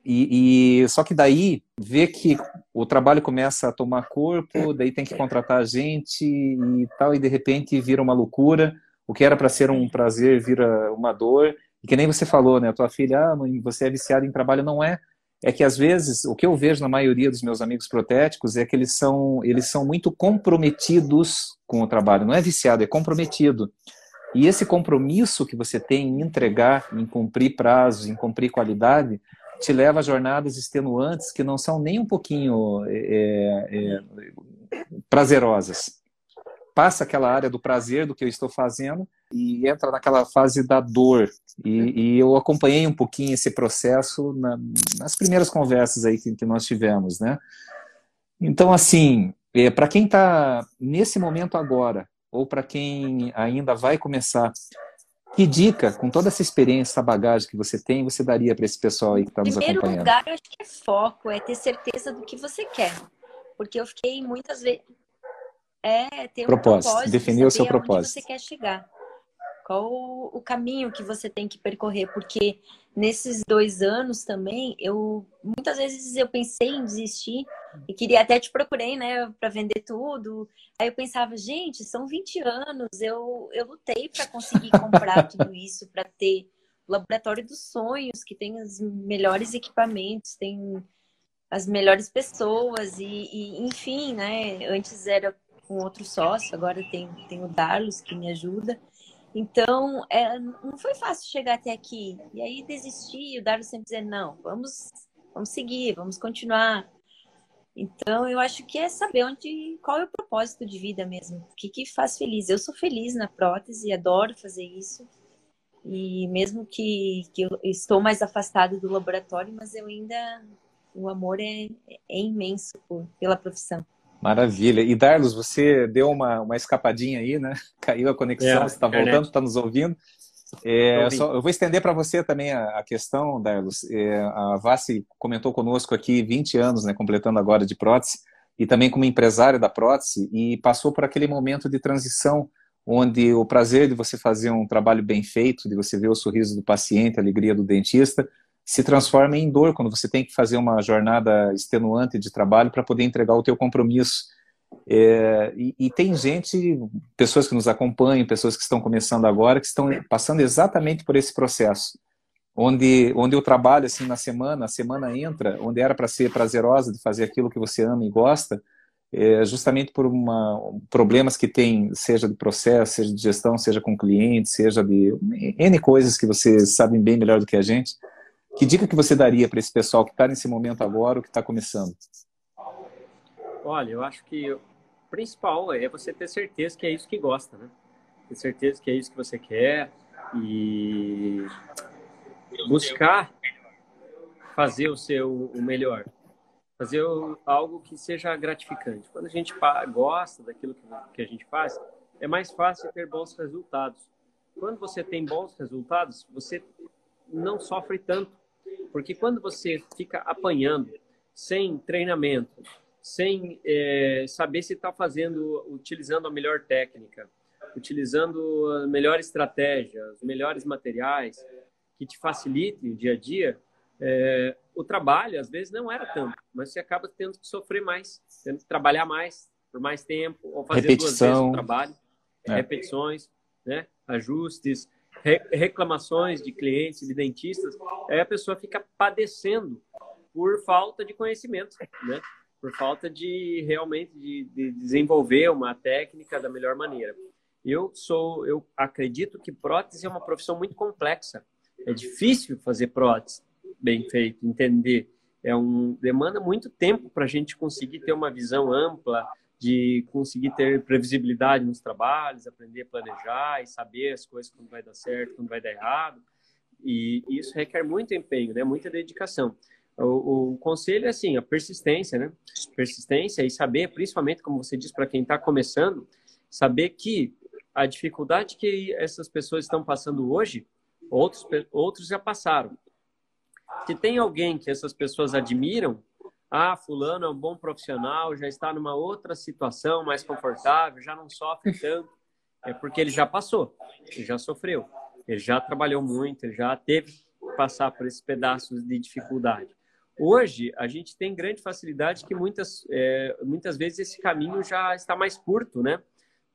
E, e, só que daí vê que o trabalho começa a tomar corpo, daí tem que contratar gente e tal, e de repente vira uma loucura. O que era para ser um prazer vira uma dor. E que nem você falou, né? A tua filha, ah, você é viciada em trabalho, não é? é que às vezes o que eu vejo na maioria dos meus amigos protéticos é que eles são eles são muito comprometidos com o trabalho. Não é viciado, é comprometido. E esse compromisso que você tem em entregar, em cumprir prazos, em cumprir qualidade, te leva a jornadas extenuantes que não são nem um pouquinho é, é, prazerosas. Passa aquela área do prazer do que eu estou fazendo e entra naquela fase da dor. E, e eu acompanhei um pouquinho esse processo na, nas primeiras conversas aí que, que nós tivemos, né? Então, assim, é, para quem está nesse momento agora, ou para quem ainda vai começar, que dica, com toda essa experiência, essa bagagem que você tem, você daria para esse pessoal aí que está nos acompanhando? Em primeiro lugar, eu acho que é foco, é ter certeza do que você quer. Porque eu fiquei muitas vezes... É, ter um propósito, propósito definir o seu propósito. você quer chegar. Qual o caminho que você tem que percorrer? Porque nesses dois anos também, eu muitas vezes eu pensei em desistir e queria até te procurei, né, para vender tudo. Aí eu pensava, gente, são 20 anos, eu, eu lutei para conseguir comprar [laughs] tudo isso, para ter o laboratório dos sonhos, que tem os melhores equipamentos, tem as melhores pessoas e, e enfim, né? Antes era com outro sócio, agora tem, tem o Darlos que me ajuda. Então, é, não foi fácil chegar até aqui. E aí desistir, o Darwin sempre dizer, não, vamos, vamos seguir, vamos continuar. Então, eu acho que é saber onde, qual é o propósito de vida mesmo, o que, que faz feliz. Eu sou feliz na prótese, adoro fazer isso. E mesmo que, que eu estou mais afastado do laboratório, mas eu ainda, o amor é, é imenso por, pela profissão. Maravilha. E Darlos, você deu uma, uma escapadinha aí, né? [laughs] Caiu a conexão, é, você está voltando, está nos ouvindo. É, só, eu vou estender para você também a, a questão, Darlos. É, a Vassi comentou conosco aqui 20 anos, né, completando agora de prótese, e também como empresária da prótese, e passou por aquele momento de transição onde o prazer de você fazer um trabalho bem feito, de você ver o sorriso do paciente, a alegria do dentista, se transforma em dor quando você tem que fazer uma jornada extenuante de trabalho para poder entregar o teu compromisso. É, e, e, tem gente, pessoas que nos acompanham, pessoas que estão começando agora, que estão passando exatamente por esse processo, onde, onde o trabalho assim na semana, a semana entra, onde era para ser prazerosa de fazer aquilo que você ama e gosta, é, justamente por uma, problemas que tem, seja de processo, seja de gestão, seja com cliente, seja de N coisas que vocês sabem bem melhor do que a gente, que dica que você daria para esse pessoal que está nesse momento agora ou que está começando? Olha, eu acho que o principal é você ter certeza que é isso que gosta, né? Ter certeza que é isso que você quer e buscar fazer o seu o melhor, fazer algo que seja gratificante. Quando a gente gosta daquilo que a gente faz, é mais fácil ter bons resultados. Quando você tem bons resultados, você não sofre tanto porque quando você fica apanhando sem treinamento, sem é, saber se está fazendo, utilizando a melhor técnica, utilizando a melhor estratégia, os melhores materiais que te facilitem o dia a dia, é, o trabalho às vezes não era tanto, mas você acaba tendo que sofrer mais, tendo que trabalhar mais por mais tempo, ou fazer Repetição. duas vezes o trabalho, é. repetições, né? ajustes, reclamações de clientes, de dentistas, aí a pessoa fica padecendo por falta de conhecimento, né? Por falta de realmente de, de desenvolver uma técnica da melhor maneira. Eu sou, eu acredito que prótese é uma profissão muito complexa. É difícil fazer prótese bem feito, entender. É um demanda muito tempo para a gente conseguir ter uma visão ampla, de conseguir ter previsibilidade nos trabalhos, aprender a planejar e saber as coisas quando vai dar certo, quando vai dar errado. E isso requer muito empenho, né? Muita dedicação. O, o conselho é assim, a persistência, né? Persistência e saber, principalmente como você diz para quem está começando, saber que a dificuldade que essas pessoas estão passando hoje, outros outros já passaram. Se tem alguém que essas pessoas admiram, ah, fulano é um bom profissional, já está numa outra situação mais confortável, já não sofre tanto, é porque ele já passou, ele já sofreu, ele já trabalhou muito, ele já teve que passar por esses pedaços de dificuldade. Hoje, a gente tem grande facilidade que muitas, é, muitas vezes esse caminho já está mais curto, né?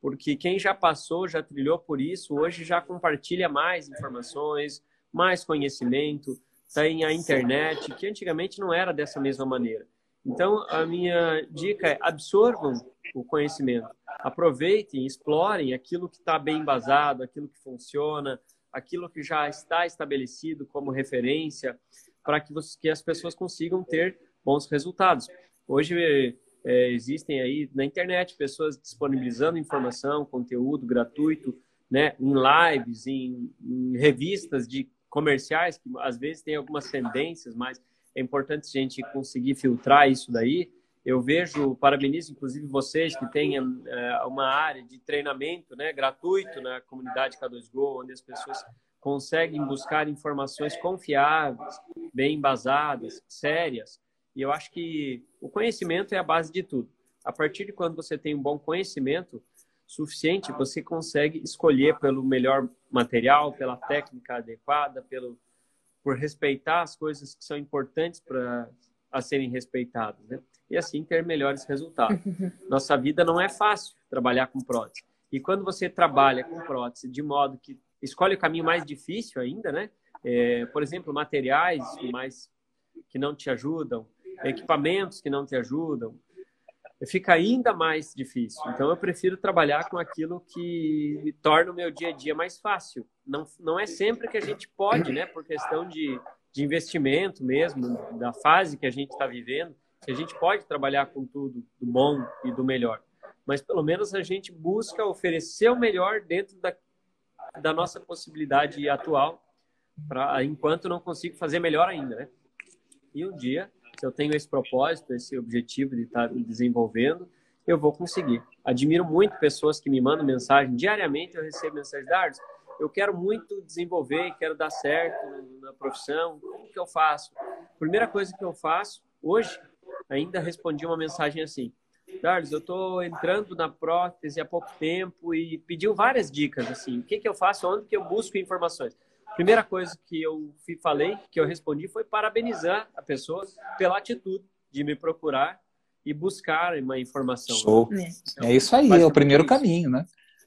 Porque quem já passou, já trilhou por isso, hoje já compartilha mais informações, mais conhecimento, tem a internet, que antigamente não era dessa mesma maneira. Então, a minha dica é absorvam o conhecimento, aproveitem, explorem aquilo que está bem embasado, aquilo que funciona, aquilo que já está estabelecido como referência, para que, que as pessoas consigam ter bons resultados. Hoje é, existem aí na internet pessoas disponibilizando informação, conteúdo gratuito, né, em lives, em, em revistas de comerciais que às vezes tem algumas tendências, mas é importante a gente conseguir filtrar isso daí. Eu vejo, parabenizo inclusive vocês que têm é, uma área de treinamento né, gratuito na comunidade K2Go, onde as pessoas conseguem buscar informações confiáveis, bem embasadas, sérias. E eu acho que o conhecimento é a base de tudo. A partir de quando você tem um bom conhecimento suficiente, você consegue escolher pelo melhor material, pela técnica adequada, pelo por respeitar as coisas que são importantes para a serem respeitadas, né? E assim ter melhores resultados. [laughs] Nossa vida não é fácil trabalhar com prótese. E quando você trabalha com prótese de modo que escolhe o caminho mais difícil ainda, né? É, por exemplo, materiais mais que não te ajudam, equipamentos que não te ajudam, fica ainda mais difícil. Então, eu prefiro trabalhar com aquilo que torna o meu dia a dia mais fácil. Não, não é sempre que a gente pode, né? Por questão de, de investimento mesmo, da fase que a gente está vivendo, que a gente pode trabalhar com tudo do bom e do melhor. Mas, pelo menos, a gente busca oferecer o melhor dentro da, da nossa possibilidade atual, pra, enquanto não consigo fazer melhor ainda, né? E um dia se eu tenho esse propósito, esse objetivo de estar desenvolvendo, eu vou conseguir. Admiro muito pessoas que me mandam mensagem diariamente, eu recebo mensagens Dardos, eu quero muito desenvolver, quero dar certo na profissão, como que eu faço? Primeira coisa que eu faço, hoje, ainda respondi uma mensagem assim, Dardos, eu estou entrando na prótese há pouco tempo e pediu várias dicas, assim, o que, que eu faço, onde que eu busco informações? Primeira coisa que eu falei, que eu respondi, foi parabenizar a pessoa pela atitude de me procurar e buscar uma informação. Show. É. Então, é isso aí, é o primeiro isso. caminho, né?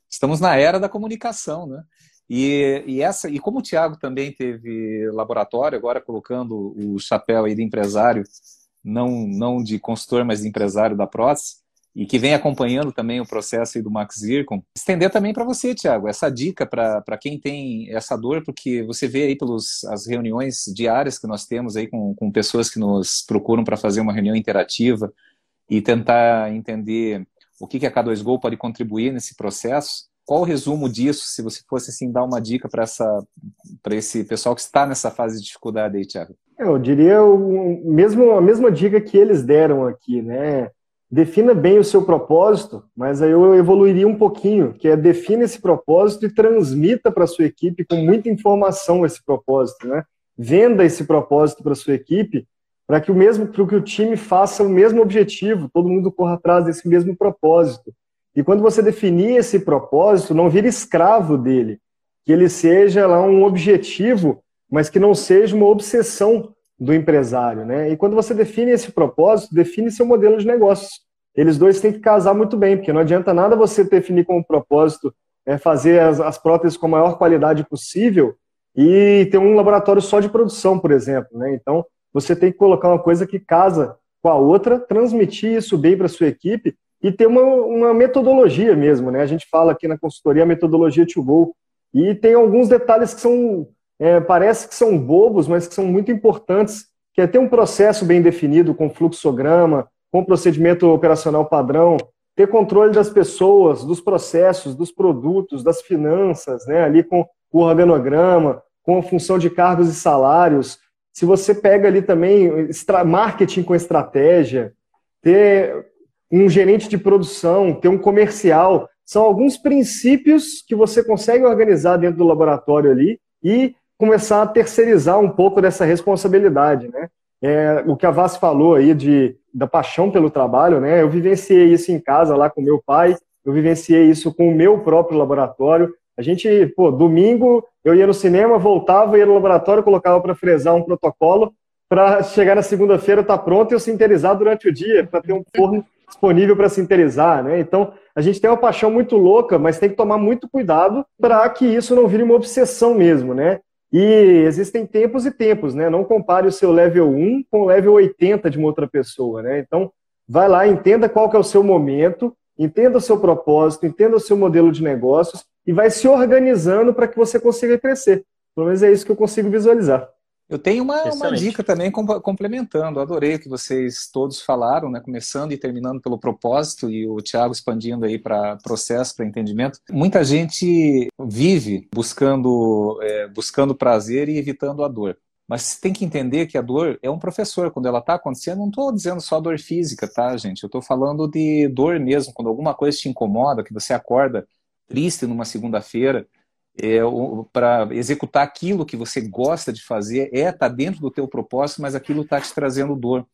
Estamos na era da comunicação, né? E, e, essa, e como o Tiago também teve laboratório, agora colocando o chapéu aí de empresário, não, não de consultor, mas de empresário da prótese, e que vem acompanhando também o processo do Max Zircon, estender também para você, Tiago, essa dica para quem tem essa dor, porque você vê aí pelas as reuniões diárias que nós temos aí com, com pessoas que nos procuram para fazer uma reunião interativa e tentar entender o que, que a K2Go pode contribuir nesse processo. Qual o resumo disso, se você fosse assim dar uma dica para esse pessoal que está nessa fase de dificuldade aí, Tiago? Eu diria o mesmo, a mesma dica que eles deram aqui, né? Defina bem o seu propósito, mas aí eu evoluiria um pouquinho, que é defina esse propósito e transmita para a sua equipe com muita informação esse propósito, né? Venda esse propósito para a sua equipe, para que o mesmo, para que o time faça o mesmo objetivo, todo mundo corra atrás desse mesmo propósito. E quando você definir esse propósito, não vire escravo dele, que ele seja lá um objetivo, mas que não seja uma obsessão do empresário, né? E quando você define esse propósito, define seu modelo de negócios. Eles dois têm que casar muito bem, porque não adianta nada você definir como propósito é, fazer as, as próteses com a maior qualidade possível e ter um laboratório só de produção, por exemplo, né? Então, você tem que colocar uma coisa que casa com a outra, transmitir isso bem para sua equipe e ter uma, uma metodologia mesmo, né? A gente fala aqui na consultoria a metodologia to go e tem alguns detalhes que são é, parece que são bobos, mas que são muito importantes, que é ter um processo bem definido, com fluxograma, com procedimento operacional padrão, ter controle das pessoas, dos processos, dos produtos, das finanças, né, ali com o organograma, com a função de cargos e salários. Se você pega ali também marketing com estratégia, ter um gerente de produção, ter um comercial, são alguns princípios que você consegue organizar dentro do laboratório ali e começar a terceirizar um pouco dessa responsabilidade, né? É, o que a Vaz falou aí de, da paixão pelo trabalho, né? Eu vivenciei isso em casa lá com meu pai, eu vivenciei isso com o meu próprio laboratório. A gente, pô, domingo eu ia no cinema, voltava, ia no laboratório, colocava para fresar um protocolo, para chegar na segunda-feira estar tá pronto e eu sinterizar durante o dia, para ter um forno disponível para sinterizar, né? Então, a gente tem uma paixão muito louca, mas tem que tomar muito cuidado para que isso não vire uma obsessão mesmo, né? E existem tempos e tempos, né? Não compare o seu level 1 com o level 80 de uma outra pessoa, né? Então, vai lá, entenda qual que é o seu momento, entenda o seu propósito, entenda o seu modelo de negócios e vai se organizando para que você consiga crescer. Pelo menos é isso que eu consigo visualizar. Eu tenho uma, uma dica também complementando. Adorei o que vocês todos falaram, né? começando e terminando pelo propósito e o Tiago expandindo aí para processo, para entendimento. Muita gente vive buscando, é, buscando prazer e evitando a dor. Mas você tem que entender que a dor é um professor. Quando ela está acontecendo, não estou dizendo só dor física, tá, gente? Eu estou falando de dor mesmo. Quando alguma coisa te incomoda, que você acorda triste numa segunda-feira, é, para executar aquilo que você gosta de fazer, é tá dentro do teu propósito, mas aquilo está te trazendo dor.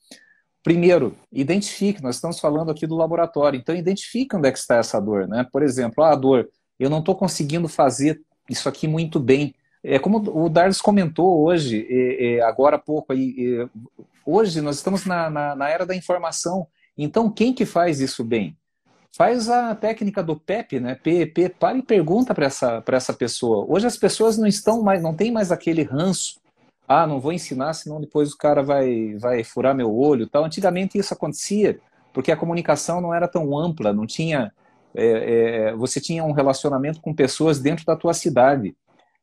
Primeiro, identifique, nós estamos falando aqui do laboratório, então identifique onde é que está essa dor. Né? Por exemplo, ah, a dor, eu não estou conseguindo fazer isso aqui muito bem. É como o Darles comentou hoje, é, é, agora há pouco, aí, é, hoje nós estamos na, na, na era da informação, então quem que faz isso bem? Faz a técnica do PEP, né? PEP, para e pergunta para essa, essa pessoa. Hoje as pessoas não estão mais, não tem mais aquele ranço. Ah, não vou ensinar, senão depois o cara vai, vai furar meu olho tal. Antigamente isso acontecia, porque a comunicação não era tão ampla, não tinha. É, é, você tinha um relacionamento com pessoas dentro da tua cidade.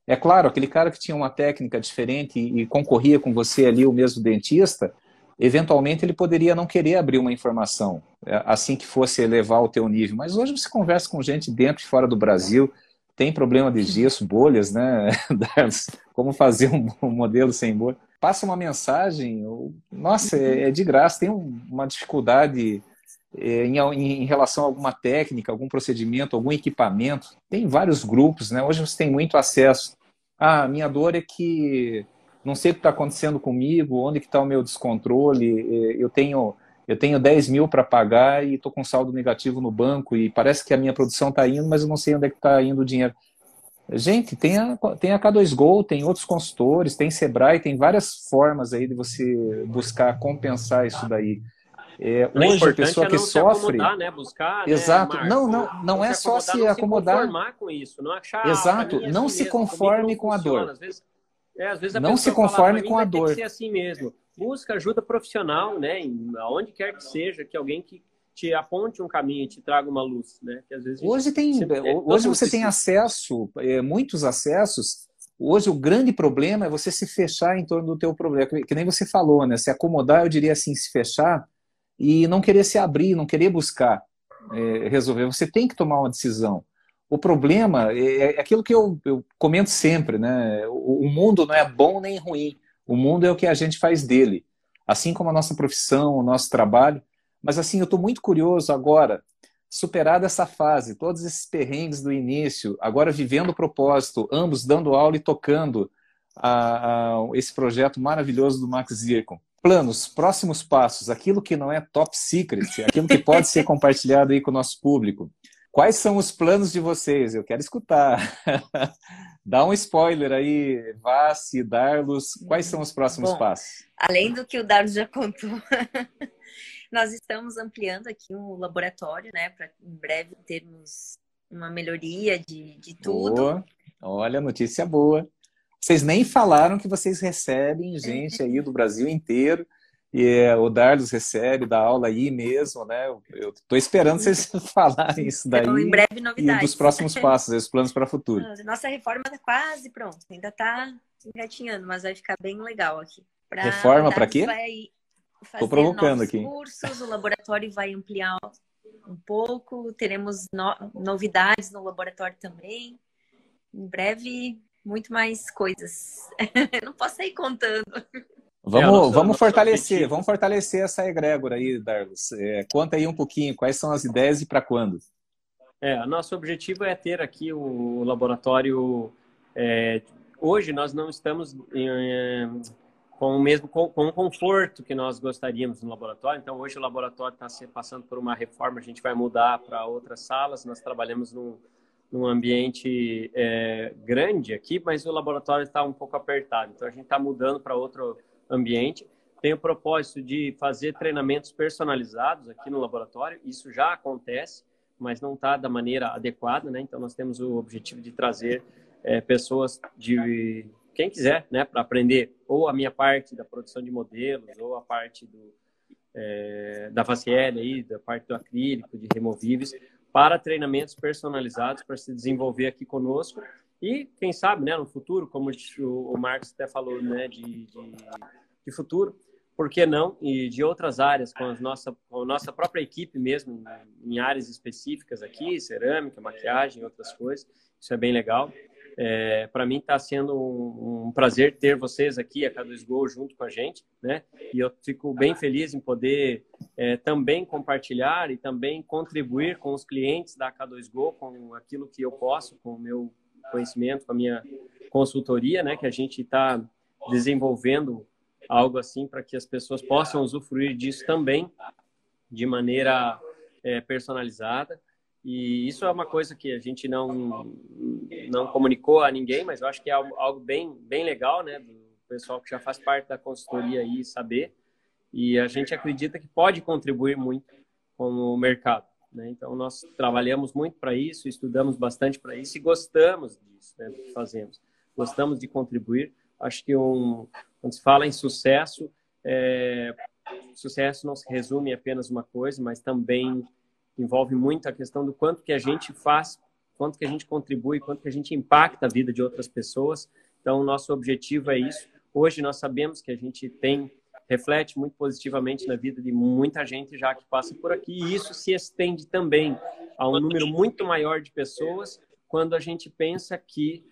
É claro, aquele cara que tinha uma técnica diferente e, e concorria com você ali, o mesmo dentista, eventualmente ele poderia não querer abrir uma informação é, assim que fosse elevar o teu nível. Mas hoje você conversa com gente dentro e fora do Brasil, tem problema de gesso, bolhas, né? [laughs] Como fazer um modelo sem bolha. Passa uma mensagem, nossa, é, é de graça, tem uma dificuldade é, em, relação a alguma técnica, algum procedimento, algum equipamento. Tem vários grupos, né? Hoje você tem muito acesso. Ah, minha dor é que não sei o que está acontecendo comigo, onde que está o meu descontrole, é, eu tenho eu tenho 10 mil para pagar e estou com saldo negativo no banco e parece que a minha produção está indo, mas eu não sei onde é que está indo o dinheiro. Gente, tem a, tem a K2Go, tem outros consultores, tem Sebrae, tem várias formas aí de você buscar compensar isso daí. É, hoje a pessoa é que sofre, né? Buscar, né, exato, né, não, não, não é só se acomodar, não se com isso, não achar, exato, não se conforme com a dor. Às vezes, é, às vezes não se conforme com a dor. Tem que ser assim mesmo. Busca ajuda profissional, né? Aonde quer que seja, que alguém que te aponte um caminho, te traga uma luz, né? Que às vezes hoje tem, é, hoje você tem acesso, é, muitos acessos. Hoje o grande problema é você se fechar em torno do teu problema, que, que nem você falou, né? Se acomodar, eu diria assim, se fechar e não querer se abrir, não querer buscar é, resolver. Você tem que tomar uma decisão. O problema é, é aquilo que eu, eu, comento sempre, né? O, o, mundo não é bom nem ruim. O mundo é o que a gente faz dele. Assim como a nossa profissão, o nosso trabalho. Mas assim, eu estou muito curioso agora, superada essa fase, todos esses perrengues do início, agora vivendo o propósito, ambos dando aula e tocando a, a, esse projeto maravilhoso do Max Zircon planos, próximos passos, aquilo que não é top secret, aquilo que pode ser [laughs] compartilhado aí com o nosso público. Quais são os planos de vocês? Eu quero escutar. [laughs] Dá um spoiler aí, Vassi, Darlos. Quais são os próximos Bom, passos? Além do que o Darlos já contou, [laughs] nós estamos ampliando aqui um laboratório, né, para em breve termos uma melhoria de, de tudo. Boa. Olha, notícia boa. Vocês nem falaram que vocês recebem [laughs] gente aí do Brasil inteiro. E é, o Darlos recebe, dá aula aí mesmo, né? Eu estou esperando vocês [laughs] falarem isso daí. Então, em breve, novidades. E dos próximos [laughs] passos, os planos para o futuro. Nossa reforma está quase pronta, ainda está engatinhando, mas vai ficar bem legal aqui. Pra, reforma para quê? Estou provocando aqui. cursos, o laboratório vai ampliar um pouco, teremos no, novidades no laboratório também. Em breve, muito mais coisas. [laughs] não posso sair contando. Vamos, é, vamos fortalecer, vamos fortalecer essa egrégora aí, Darlos. É, conta aí um pouquinho, quais são as ideias e para quando? É, nosso objetivo é ter aqui o laboratório. É, hoje nós não estamos em, com o mesmo com, com, o conforto que nós gostaríamos no laboratório. Então hoje o laboratório está passando por uma reforma. A gente vai mudar para outras salas. Nós trabalhamos num num ambiente é, grande aqui, mas o laboratório está um pouco apertado. Então a gente está mudando para outro ambiente. Tem o propósito de fazer treinamentos personalizados aqui no laboratório. Isso já acontece, mas não está da maneira adequada, né? Então nós temos o objetivo de trazer é, pessoas de quem quiser, né, para aprender ou a minha parte da produção de modelos ou a parte do, é, da faciele aí, da parte do acrílico, de removíveis, para treinamentos personalizados para se desenvolver aqui conosco e quem sabe, né, no futuro, como o Marcos até falou, né, de, de, de futuro, por que não? E de outras áreas, com, a nossa, com a nossa própria equipe mesmo, em áreas específicas aqui, cerâmica, maquiagem, outras coisas. Isso é bem legal. É, para mim está sendo um, um, prazer ter vocês aqui, a K2Go, junto com a gente, né? E eu fico bem feliz em poder é, também compartilhar e também contribuir com os clientes da K2Go, com aquilo que eu posso, com o meu conhecimento, com a minha consultoria, né? Que a gente está desenvolvendo algo assim para que as pessoas possam usufruir disso também de maneira é, personalizada. E isso é uma coisa que a gente não não comunicou a ninguém, mas eu acho que é algo, bem bem legal, né, do pessoal que já faz parte da consultoria aí saber. E a gente acredita que pode contribuir muito com o mercado. Né? Então nós trabalhamos muito para isso, estudamos bastante para isso e gostamos disso, né, do que fazemos. Gostamos de contribuir. Acho que um, quando se fala em sucesso, é, sucesso não se resume a apenas uma coisa, mas também envolve muito a questão do quanto que a gente faz, quanto que a gente contribui, quanto que a gente impacta a vida de outras pessoas. Então, nosso objetivo é isso. Hoje nós sabemos que a gente tem reflete muito positivamente na vida de muita gente já que passa por aqui e isso se estende também a um número muito maior de pessoas quando a gente pensa que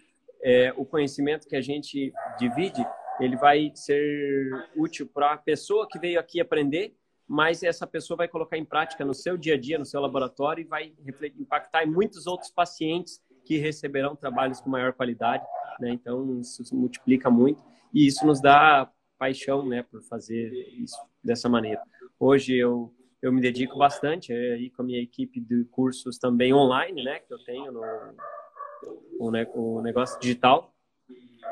é, o conhecimento que a gente divide ele vai ser útil para a pessoa que veio aqui aprender, mas essa pessoa vai colocar em prática no seu dia a dia, no seu laboratório e vai impactar em muitos outros pacientes que receberão trabalhos com maior qualidade, né? Então isso se multiplica muito e isso nos dá paixão, né, por fazer isso dessa maneira. Hoje eu eu me dedico bastante é, aí com a minha equipe de cursos também online, né, que eu tenho no o, o negócio digital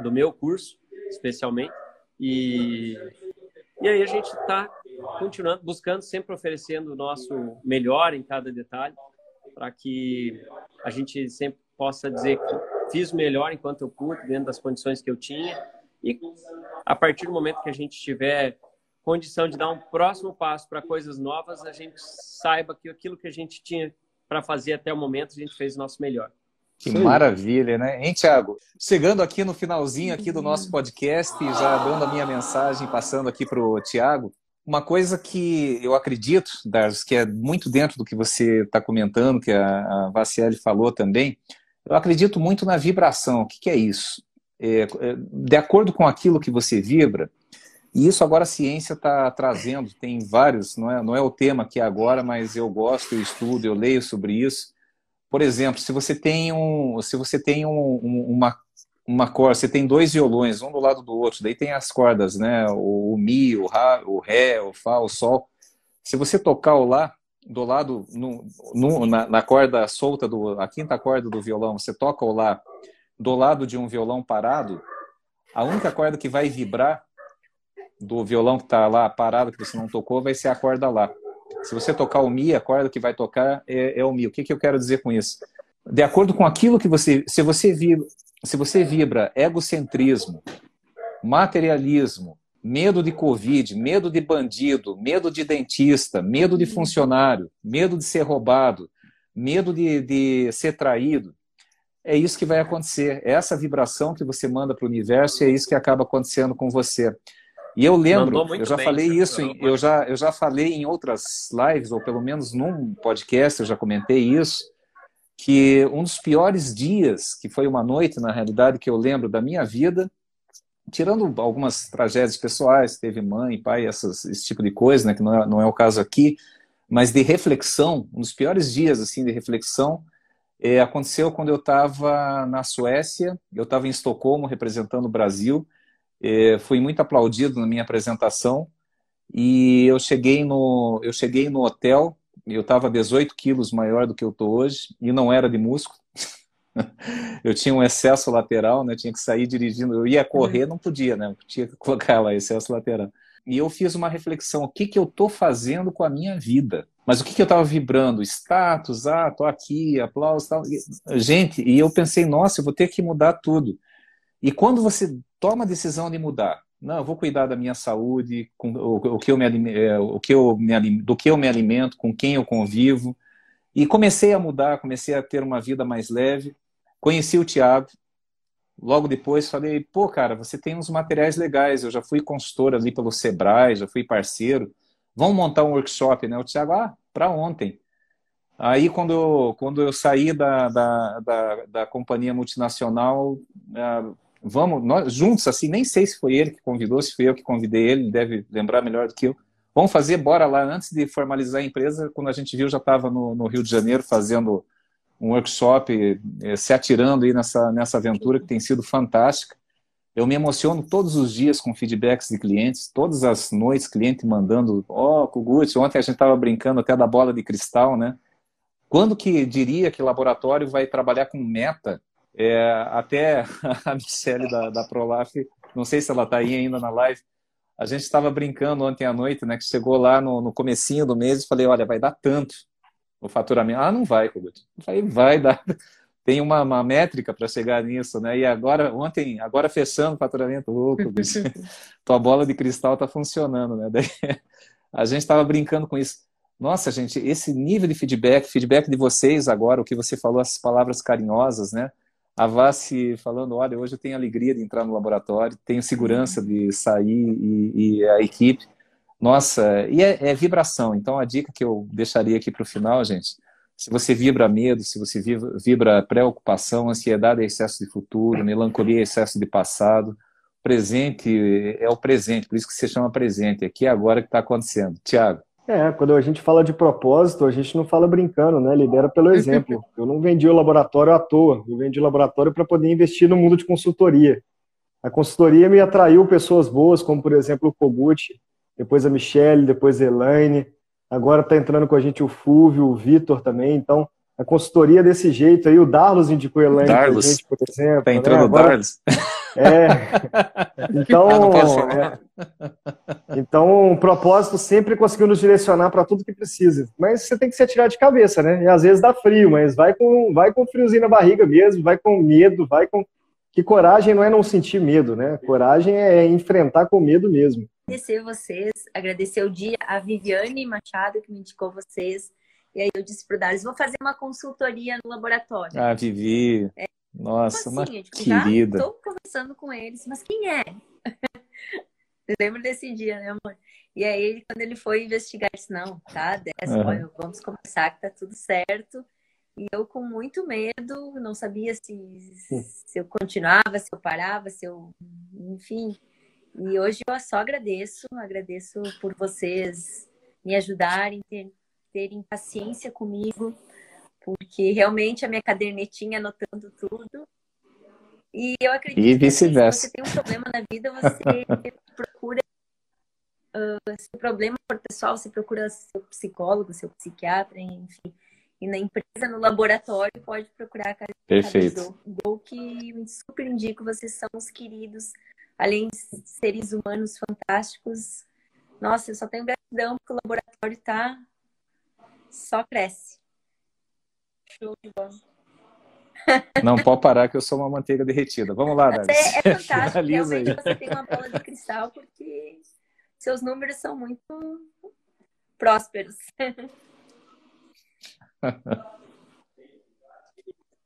do meu curso especialmente. E, e aí a gente está continuando, buscando, sempre oferecendo o nosso melhor em cada detalhe, para que a gente sempre possa dizer que fiz o melhor enquanto eu pude, dentro das condições que eu tinha. E a partir do momento que a gente tiver condição de dar um próximo passo para coisas novas, a gente saiba que aquilo que a gente tinha para fazer até o momento, a gente fez o nosso melhor. Que Sim. maravilha, né? Hein, Tiago? Chegando aqui no finalzinho aqui do nosso podcast, já dando a minha mensagem, passando aqui para o Tiago, uma coisa que eu acredito, Dardos, que é muito dentro do que você está comentando, que a, Vacielli falou também, eu acredito muito na vibração. O que, que é isso? É, é, de acordo com aquilo que você vibra, e isso agora a ciência está trazendo, tem vários, não é, não é o tema aqui agora, mas eu gosto, eu estudo, eu leio sobre isso por exemplo, se você tem um, se você tem um, um, uma uma corda, você tem dois violões, um do lado do outro, daí tem as cordas, né? O, o mi, o, rá, o ré, o fá, o sol. Se você tocar o lá do lado, no, no, na, na, corda solta do, a quinta corda do violão, você toca o lá do lado de um violão parado, a única corda que vai vibrar do violão que está lá parado, que você não tocou, vai ser a corda lá. Se você tocar o Mi, a corda que vai tocar é, é o Mi. O que, que eu quero dizer com isso? De acordo com aquilo que você. Se você vibra, se você vibra egocentrismo, materialismo, medo de Covid, medo de bandido, medo de dentista, medo de funcionário, medo de ser roubado, medo de, de ser traído, é isso que vai acontecer. É essa vibração que você manda para o universo e é isso que acaba acontecendo com você. E eu lembro, eu já bem, falei isso, em, eu, já, eu já falei em outras lives, ou pelo menos num podcast eu já comentei isso, que um dos piores dias, que foi uma noite, na realidade, que eu lembro da minha vida, tirando algumas tragédias pessoais, teve mãe, pai, essas, esse tipo de coisa, né, que não é, não é o caso aqui, mas de reflexão, um dos piores dias assim de reflexão, é, aconteceu quando eu estava na Suécia, eu estava em Estocolmo representando o Brasil, é, fui muito aplaudido na minha apresentação e eu cheguei no, eu cheguei no hotel, eu estava 18 quilos maior do que eu estou hoje e não era de músculo. [laughs] eu tinha um excesso lateral, né? Tinha que sair dirigindo. Eu ia correr, não podia, né? Tinha que [laughs] colocar lá excesso lateral. E eu fiz uma reflexão: o que, que eu estou fazendo com a minha vida? Mas o que, que eu estava vibrando? Status, ah, tô aqui, aplauso, tal. Gente, e eu pensei: nossa, eu vou ter que mudar tudo. E quando você toma a decisão de mudar. Não, eu vou cuidar da minha saúde, com o, o que eu me, é, o que eu me, do que eu me alimento, com quem eu convivo. E comecei a mudar, comecei a ter uma vida mais leve. Conheci o Tiago. Logo depois falei, pô, cara, você tem uns materiais legais. Eu já fui consultor ali pelo Sebrae, já fui parceiro. Vamos montar um workshop, né? O Tiago, ah, para ontem. Aí, quando eu, quando eu saí da, da, da, da companhia multinacional, uh, vamos, nós juntos, assim, nem sei se foi ele que convidou, se foi eu que convidei ele, ele deve lembrar melhor do que eu. Vamos fazer, bora lá, antes de formalizar a empresa, quando a gente viu, já estava no, no, Rio de Janeiro fazendo um workshop, eh, se atirando aí nessa, nessa aventura que tem sido fantástica. Eu me emociono todos os dias com feedbacks de clientes, todas as noites, cliente mandando, ó, oh, Kugut, ontem a gente estava brincando até da bola de cristal, né? Quando que diria que laboratório vai trabalhar com meta é, até [laughs] a Michelle da, da Prolaf, não sei se ela está aí ainda na live, a gente estava brincando ontem à noite, né? Que chegou lá no, no comecinho do mês e falei, olha, vai dar tanto o faturamento. Ah, não vai. Eu falei, vai dar. [laughs] Tem uma, uma métrica para chegar nisso, né? E agora, ontem, agora fechando o faturamento, ô, [laughs] tua bola de cristal está funcionando, né? Daí, [laughs] a gente estava brincando com isso. Nossa, gente, esse nível de feedback, feedback de vocês agora, o que você falou, as palavras carinhosas, né? a Vassi falando, olha, hoje eu tenho alegria de entrar no laboratório, tenho segurança de sair e, e a equipe. Nossa, e é, é, vibração. Então, a dica que eu deixaria aqui para o final, gente, se você vibra medo, se você vibra preocupação, ansiedade é excesso de futuro, melancolia é excesso de passado, presente é o presente, por isso que se chama presente, aqui é agora que está acontecendo. Tiago. É, quando a gente fala de propósito, a gente não fala brincando, né? Lidera pelo exemplo. [laughs] Eu não vendi o laboratório à toa, eu vendi o laboratório para poder investir no mundo de consultoria. A consultoria me atraiu pessoas boas, como por exemplo o Kogut, depois a Michelle, depois a Elaine, agora está entrando com a gente o Fúvio, o Vitor também. Então, a consultoria desse jeito aí, o Darlos indicou a Elaine Darlos. gente, por exemplo. Está entrando né? Agora, o Darlos. [laughs] É. Então, é, então, o propósito sempre conseguiu nos direcionar para tudo que precisa. Mas você tem que se atirar de cabeça, né? E às vezes dá frio, mas vai com, vai com friozinho na barriga mesmo, vai com medo, vai com. Que coragem não é não sentir medo, né? Coragem é enfrentar com medo mesmo. Agradecer vocês, agradecer o dia, a Viviane Machado que me indicou vocês. E aí eu disse para o Darius, vou fazer uma consultoria no laboratório. Ah, Vivi. É, nossa, assim, uma tipo, querida. Estou conversando com eles, mas quem é? [laughs] Lembro desse dia, né, amor? E aí, quando ele foi investigar, disse, não, tá, desce, uhum. vamos conversar que tá tudo certo. E eu com muito medo, não sabia se, se eu continuava, se eu parava, se eu... Enfim. E hoje eu só agradeço, agradeço por vocês me ajudarem, terem paciência comigo porque realmente a minha cadernetinha anotando tudo. E eu acredito e vice-versa. se você tem um problema na vida, você [laughs] procura. Uh, se o problema for pessoal, você procura seu psicólogo, seu psiquiatra, enfim. E na empresa, no laboratório, pode procurar a Perfeito. Gol que super indico, vocês são os queridos, além de seres humanos fantásticos. Nossa, eu só tenho gratidão porque o laboratório tá só cresce. Show de bola. [laughs] Não pode parar que eu sou uma manteiga derretida. Vamos lá, Dani. É, é fantástico. [laughs] Realmente aí. você tem uma bola de cristal porque seus números são muito prósperos.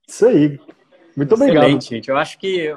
Isso aí. Muito obrigado. Excelente, gente. Eu acho que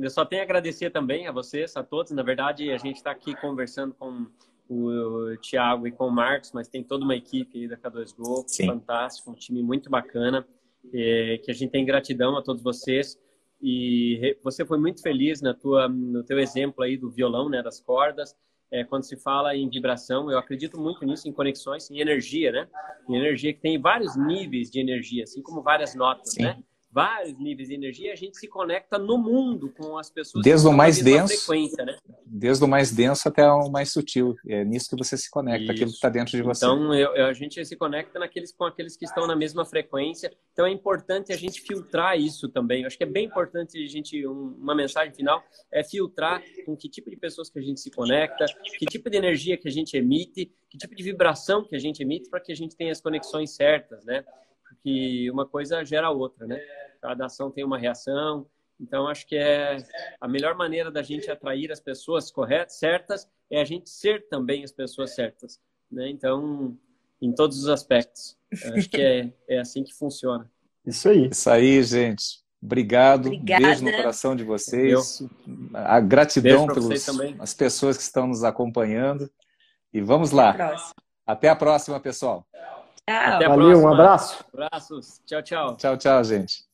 eu só tenho a agradecer também a vocês, a todos. Na verdade, a gente está aqui conversando com o Thiago e com o Marcos, mas tem toda uma equipe aí da K2Go, Sim. fantástico, um time muito bacana, é, que a gente tem gratidão a todos vocês. E você foi muito feliz na tua, no teu exemplo aí do violão, né, das cordas. É, quando se fala em vibração, eu acredito muito nisso, em conexões, em energia, né? Em energia que tem vários níveis de energia, assim como várias notas, Sim. né? Vários níveis de energia, a gente se conecta no mundo com as pessoas desde o mais denso, né? desde o mais denso até o mais sutil. É nisso que você se conecta, Isso. aquilo que está dentro de você. Então eu, a gente se conecta naqueles com aqueles que estão na mesma frequência. Então é importante a gente filtrar isso também. Eu acho que é bem importante a gente um, uma mensagem final é filtrar com que tipo de pessoas que a gente se conecta, que tipo de energia que a gente emite, que tipo de vibração que a gente emite para que a gente tenha as conexões certas, né? Porque uma coisa gera outra, né? Cada ação tem uma reação Então, acho que é a melhor maneira da gente atrair as pessoas corretas, certas, é a gente ser também as pessoas certas. Né? Então, em todos os aspectos. Acho que é, é assim que funciona. Isso aí. Isso aí, gente. Obrigado. Obrigada. Beijo no coração de vocês. A gratidão pelas pessoas que estão nos acompanhando. E vamos lá. Até a próxima, pessoal. Até a Valeu, próxima. um abraço. Abraços. Tchau, tchau. Tchau, tchau, gente.